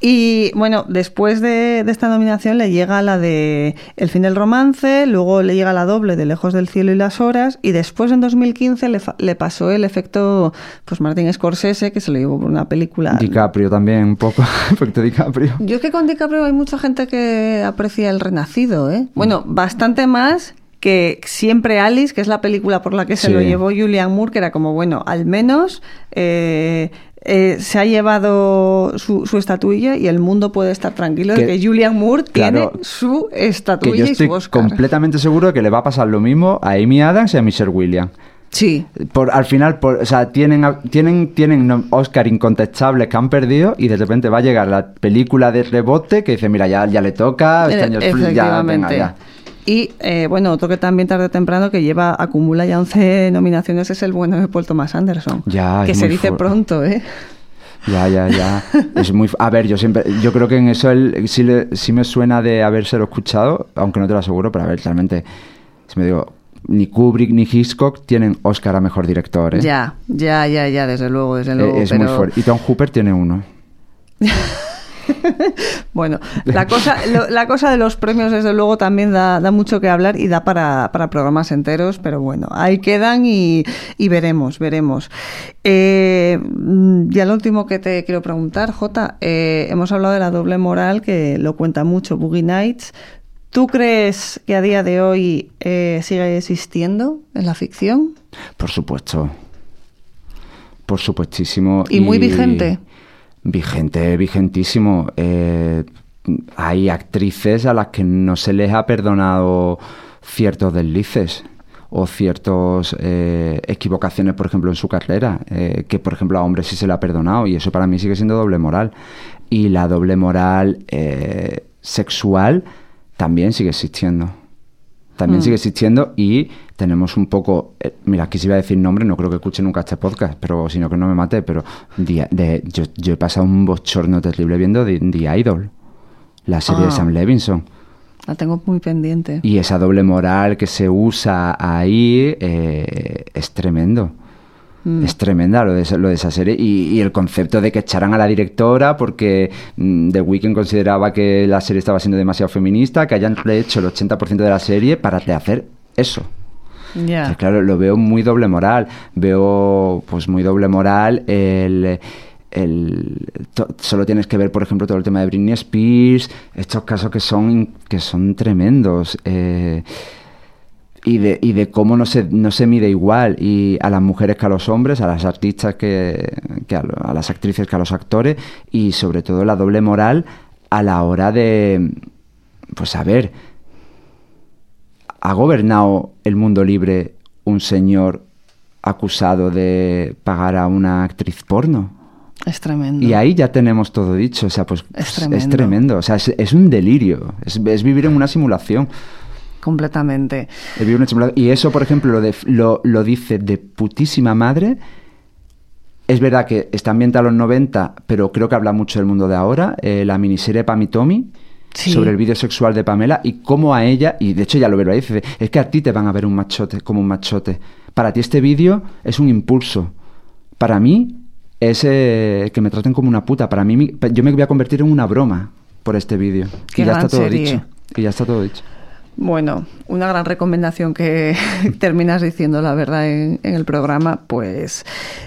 Y bueno, después de, de, esta nominación le llega la de El fin del romance, luego le llega la doble de Lejos del cielo y las horas, y después en 2015 le, le pasó el efecto pues Martin Scorsese, que se lo llevó por una película. DiCaprio también, un poco, efecto DiCaprio. Yo es que con DiCaprio hay mucha gente que aprecia El Renacido, ¿eh? Bueno, bastante más que siempre Alice, que es la película por la que se Sí. lo llevó Julian Moore, que era como, bueno, al menos eh, eh, se ha llevado su, su estatuilla y el mundo puede estar tranquilo de Que- que Julian Moore claro, tiene su Que estatuilla yo y estoy su Oscar. completamente seguro de que le va a pasar lo mismo a Amy Adams y a Michelle Williams. Sí. Por, al final, por, o sea, tienen, tienen, tienen Oscar incontestables que han perdido y de repente va a llegar la película de rebote que dice, mira, ya, ya le toca, este Eh, año ya, venga, ya. Y eh, bueno, otro que también tarde o temprano que lleva, acumula ya 11 nominaciones es el bueno de Paul Thomas Anderson. Ya, que se dice pronto, ¿eh? Ya, ya, ya. Es muy, a ver, yo siempre, yo creo que en eso él sí, le- sí me suena de habérselo escuchado, aunque no te lo aseguro, pero a ver, realmente, si me digo, ni Kubrick ni Hitchcock tienen Oscar a mejor director, ¿eh? Ya, ya, ya, ya, desde luego, desde Eh, luego. es muy fuerte. Y Tom Hooper tiene uno. Bueno, la cosa, lo- la cosa de los premios, desde luego, también da, da mucho que hablar y da para, para programas enteros, pero bueno, ahí quedan y, y veremos, veremos. Eh, mm, ya lo último que te quiero preguntar, Jota, eh, hemos hablado de la doble moral, que lo cuenta mucho Boogie Nights. ¿Tú crees que a día de hoy eh, sigue existiendo en la ficción? Por supuesto. Por supuestísimo. Y muy vigente. Vigente, vigentísimo. Eh, hay actrices a las que no se les ha perdonado ciertos deslices o ciertas equivocaciones, por ejemplo, en su carrera, eh, que por ejemplo a hombres sí se le ha perdonado y eso para mí sigue siendo doble moral. Y la doble moral eh, sexual también sigue existiendo. También Mm. sigue existiendo y tenemos un poco. eh, mira, aquí si iba a decir nombre, no creo que escuche nunca este podcast, pero si no que no me mate. Pero de- de- yo, yo he pasado un bochorno terrible viendo The, The Idol, la serie Ah. de Sam Levinson. La tengo muy pendiente. Y esa doble moral que se usa ahí eh, es tremendo. Mm. Es tremenda lo de, esa- lo de esa serie y, y el concepto de que echaran a la directora porque mm, The Weeknd consideraba que la serie estaba siendo demasiado feminista, que hayan hecho el 80% de la serie para hacer eso. Entonces, claro, lo veo muy doble moral. Veo, pues, muy doble moral el. el- to- solo tienes que ver, por ejemplo, todo el tema de Britney Spears, estos casos que son, que son tremendos. eh, y de, y de cómo no se, no se mide igual y a las mujeres que a los hombres, a las artistas que, que a, lo- a las actrices que a los actores y sobre todo la doble moral a la hora de, pues a ver, ¿ha gobernado el mundo libre un señor acusado de pagar a una actriz porno? Es tremendo. Y ahí ya tenemos todo dicho, o sea, pues Es es tremendo. tremendo, o sea, es, es un delirio, es, es vivir en una simulación. Completamente. Y eso, por ejemplo, lo, de- lo, lo dice de putísima madre. Es verdad que está ambientada a los 90, pero creo que habla mucho del mundo de ahora. eh, la miniserie Pam y Tommy, Sí. sobre el vídeo sexual de Pamela y cómo a ella, y de hecho ya lo veo ahí, dice, es que a ti te van a ver un machote, como un machote. Para ti este vídeo es un impulso. Para mí es eh, que me traten como una puta. Para mí, yo me voy a convertir en una broma por este vídeo. Y ya está todo serie. dicho. Y ya está todo dicho. Bueno, una gran recomendación que terminas diciendo, la verdad, en, en el programa. Pues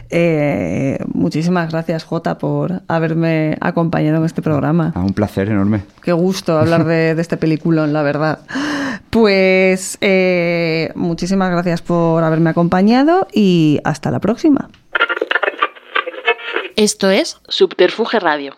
eh, muchísimas gracias, Jota, por haberme acompañado en este programa. Ah, un placer enorme. Qué gusto hablar de, de este peliculón, la verdad. Pues eh, muchísimas gracias por haberme acompañado y hasta la próxima. Esto es Subterfuge Radio.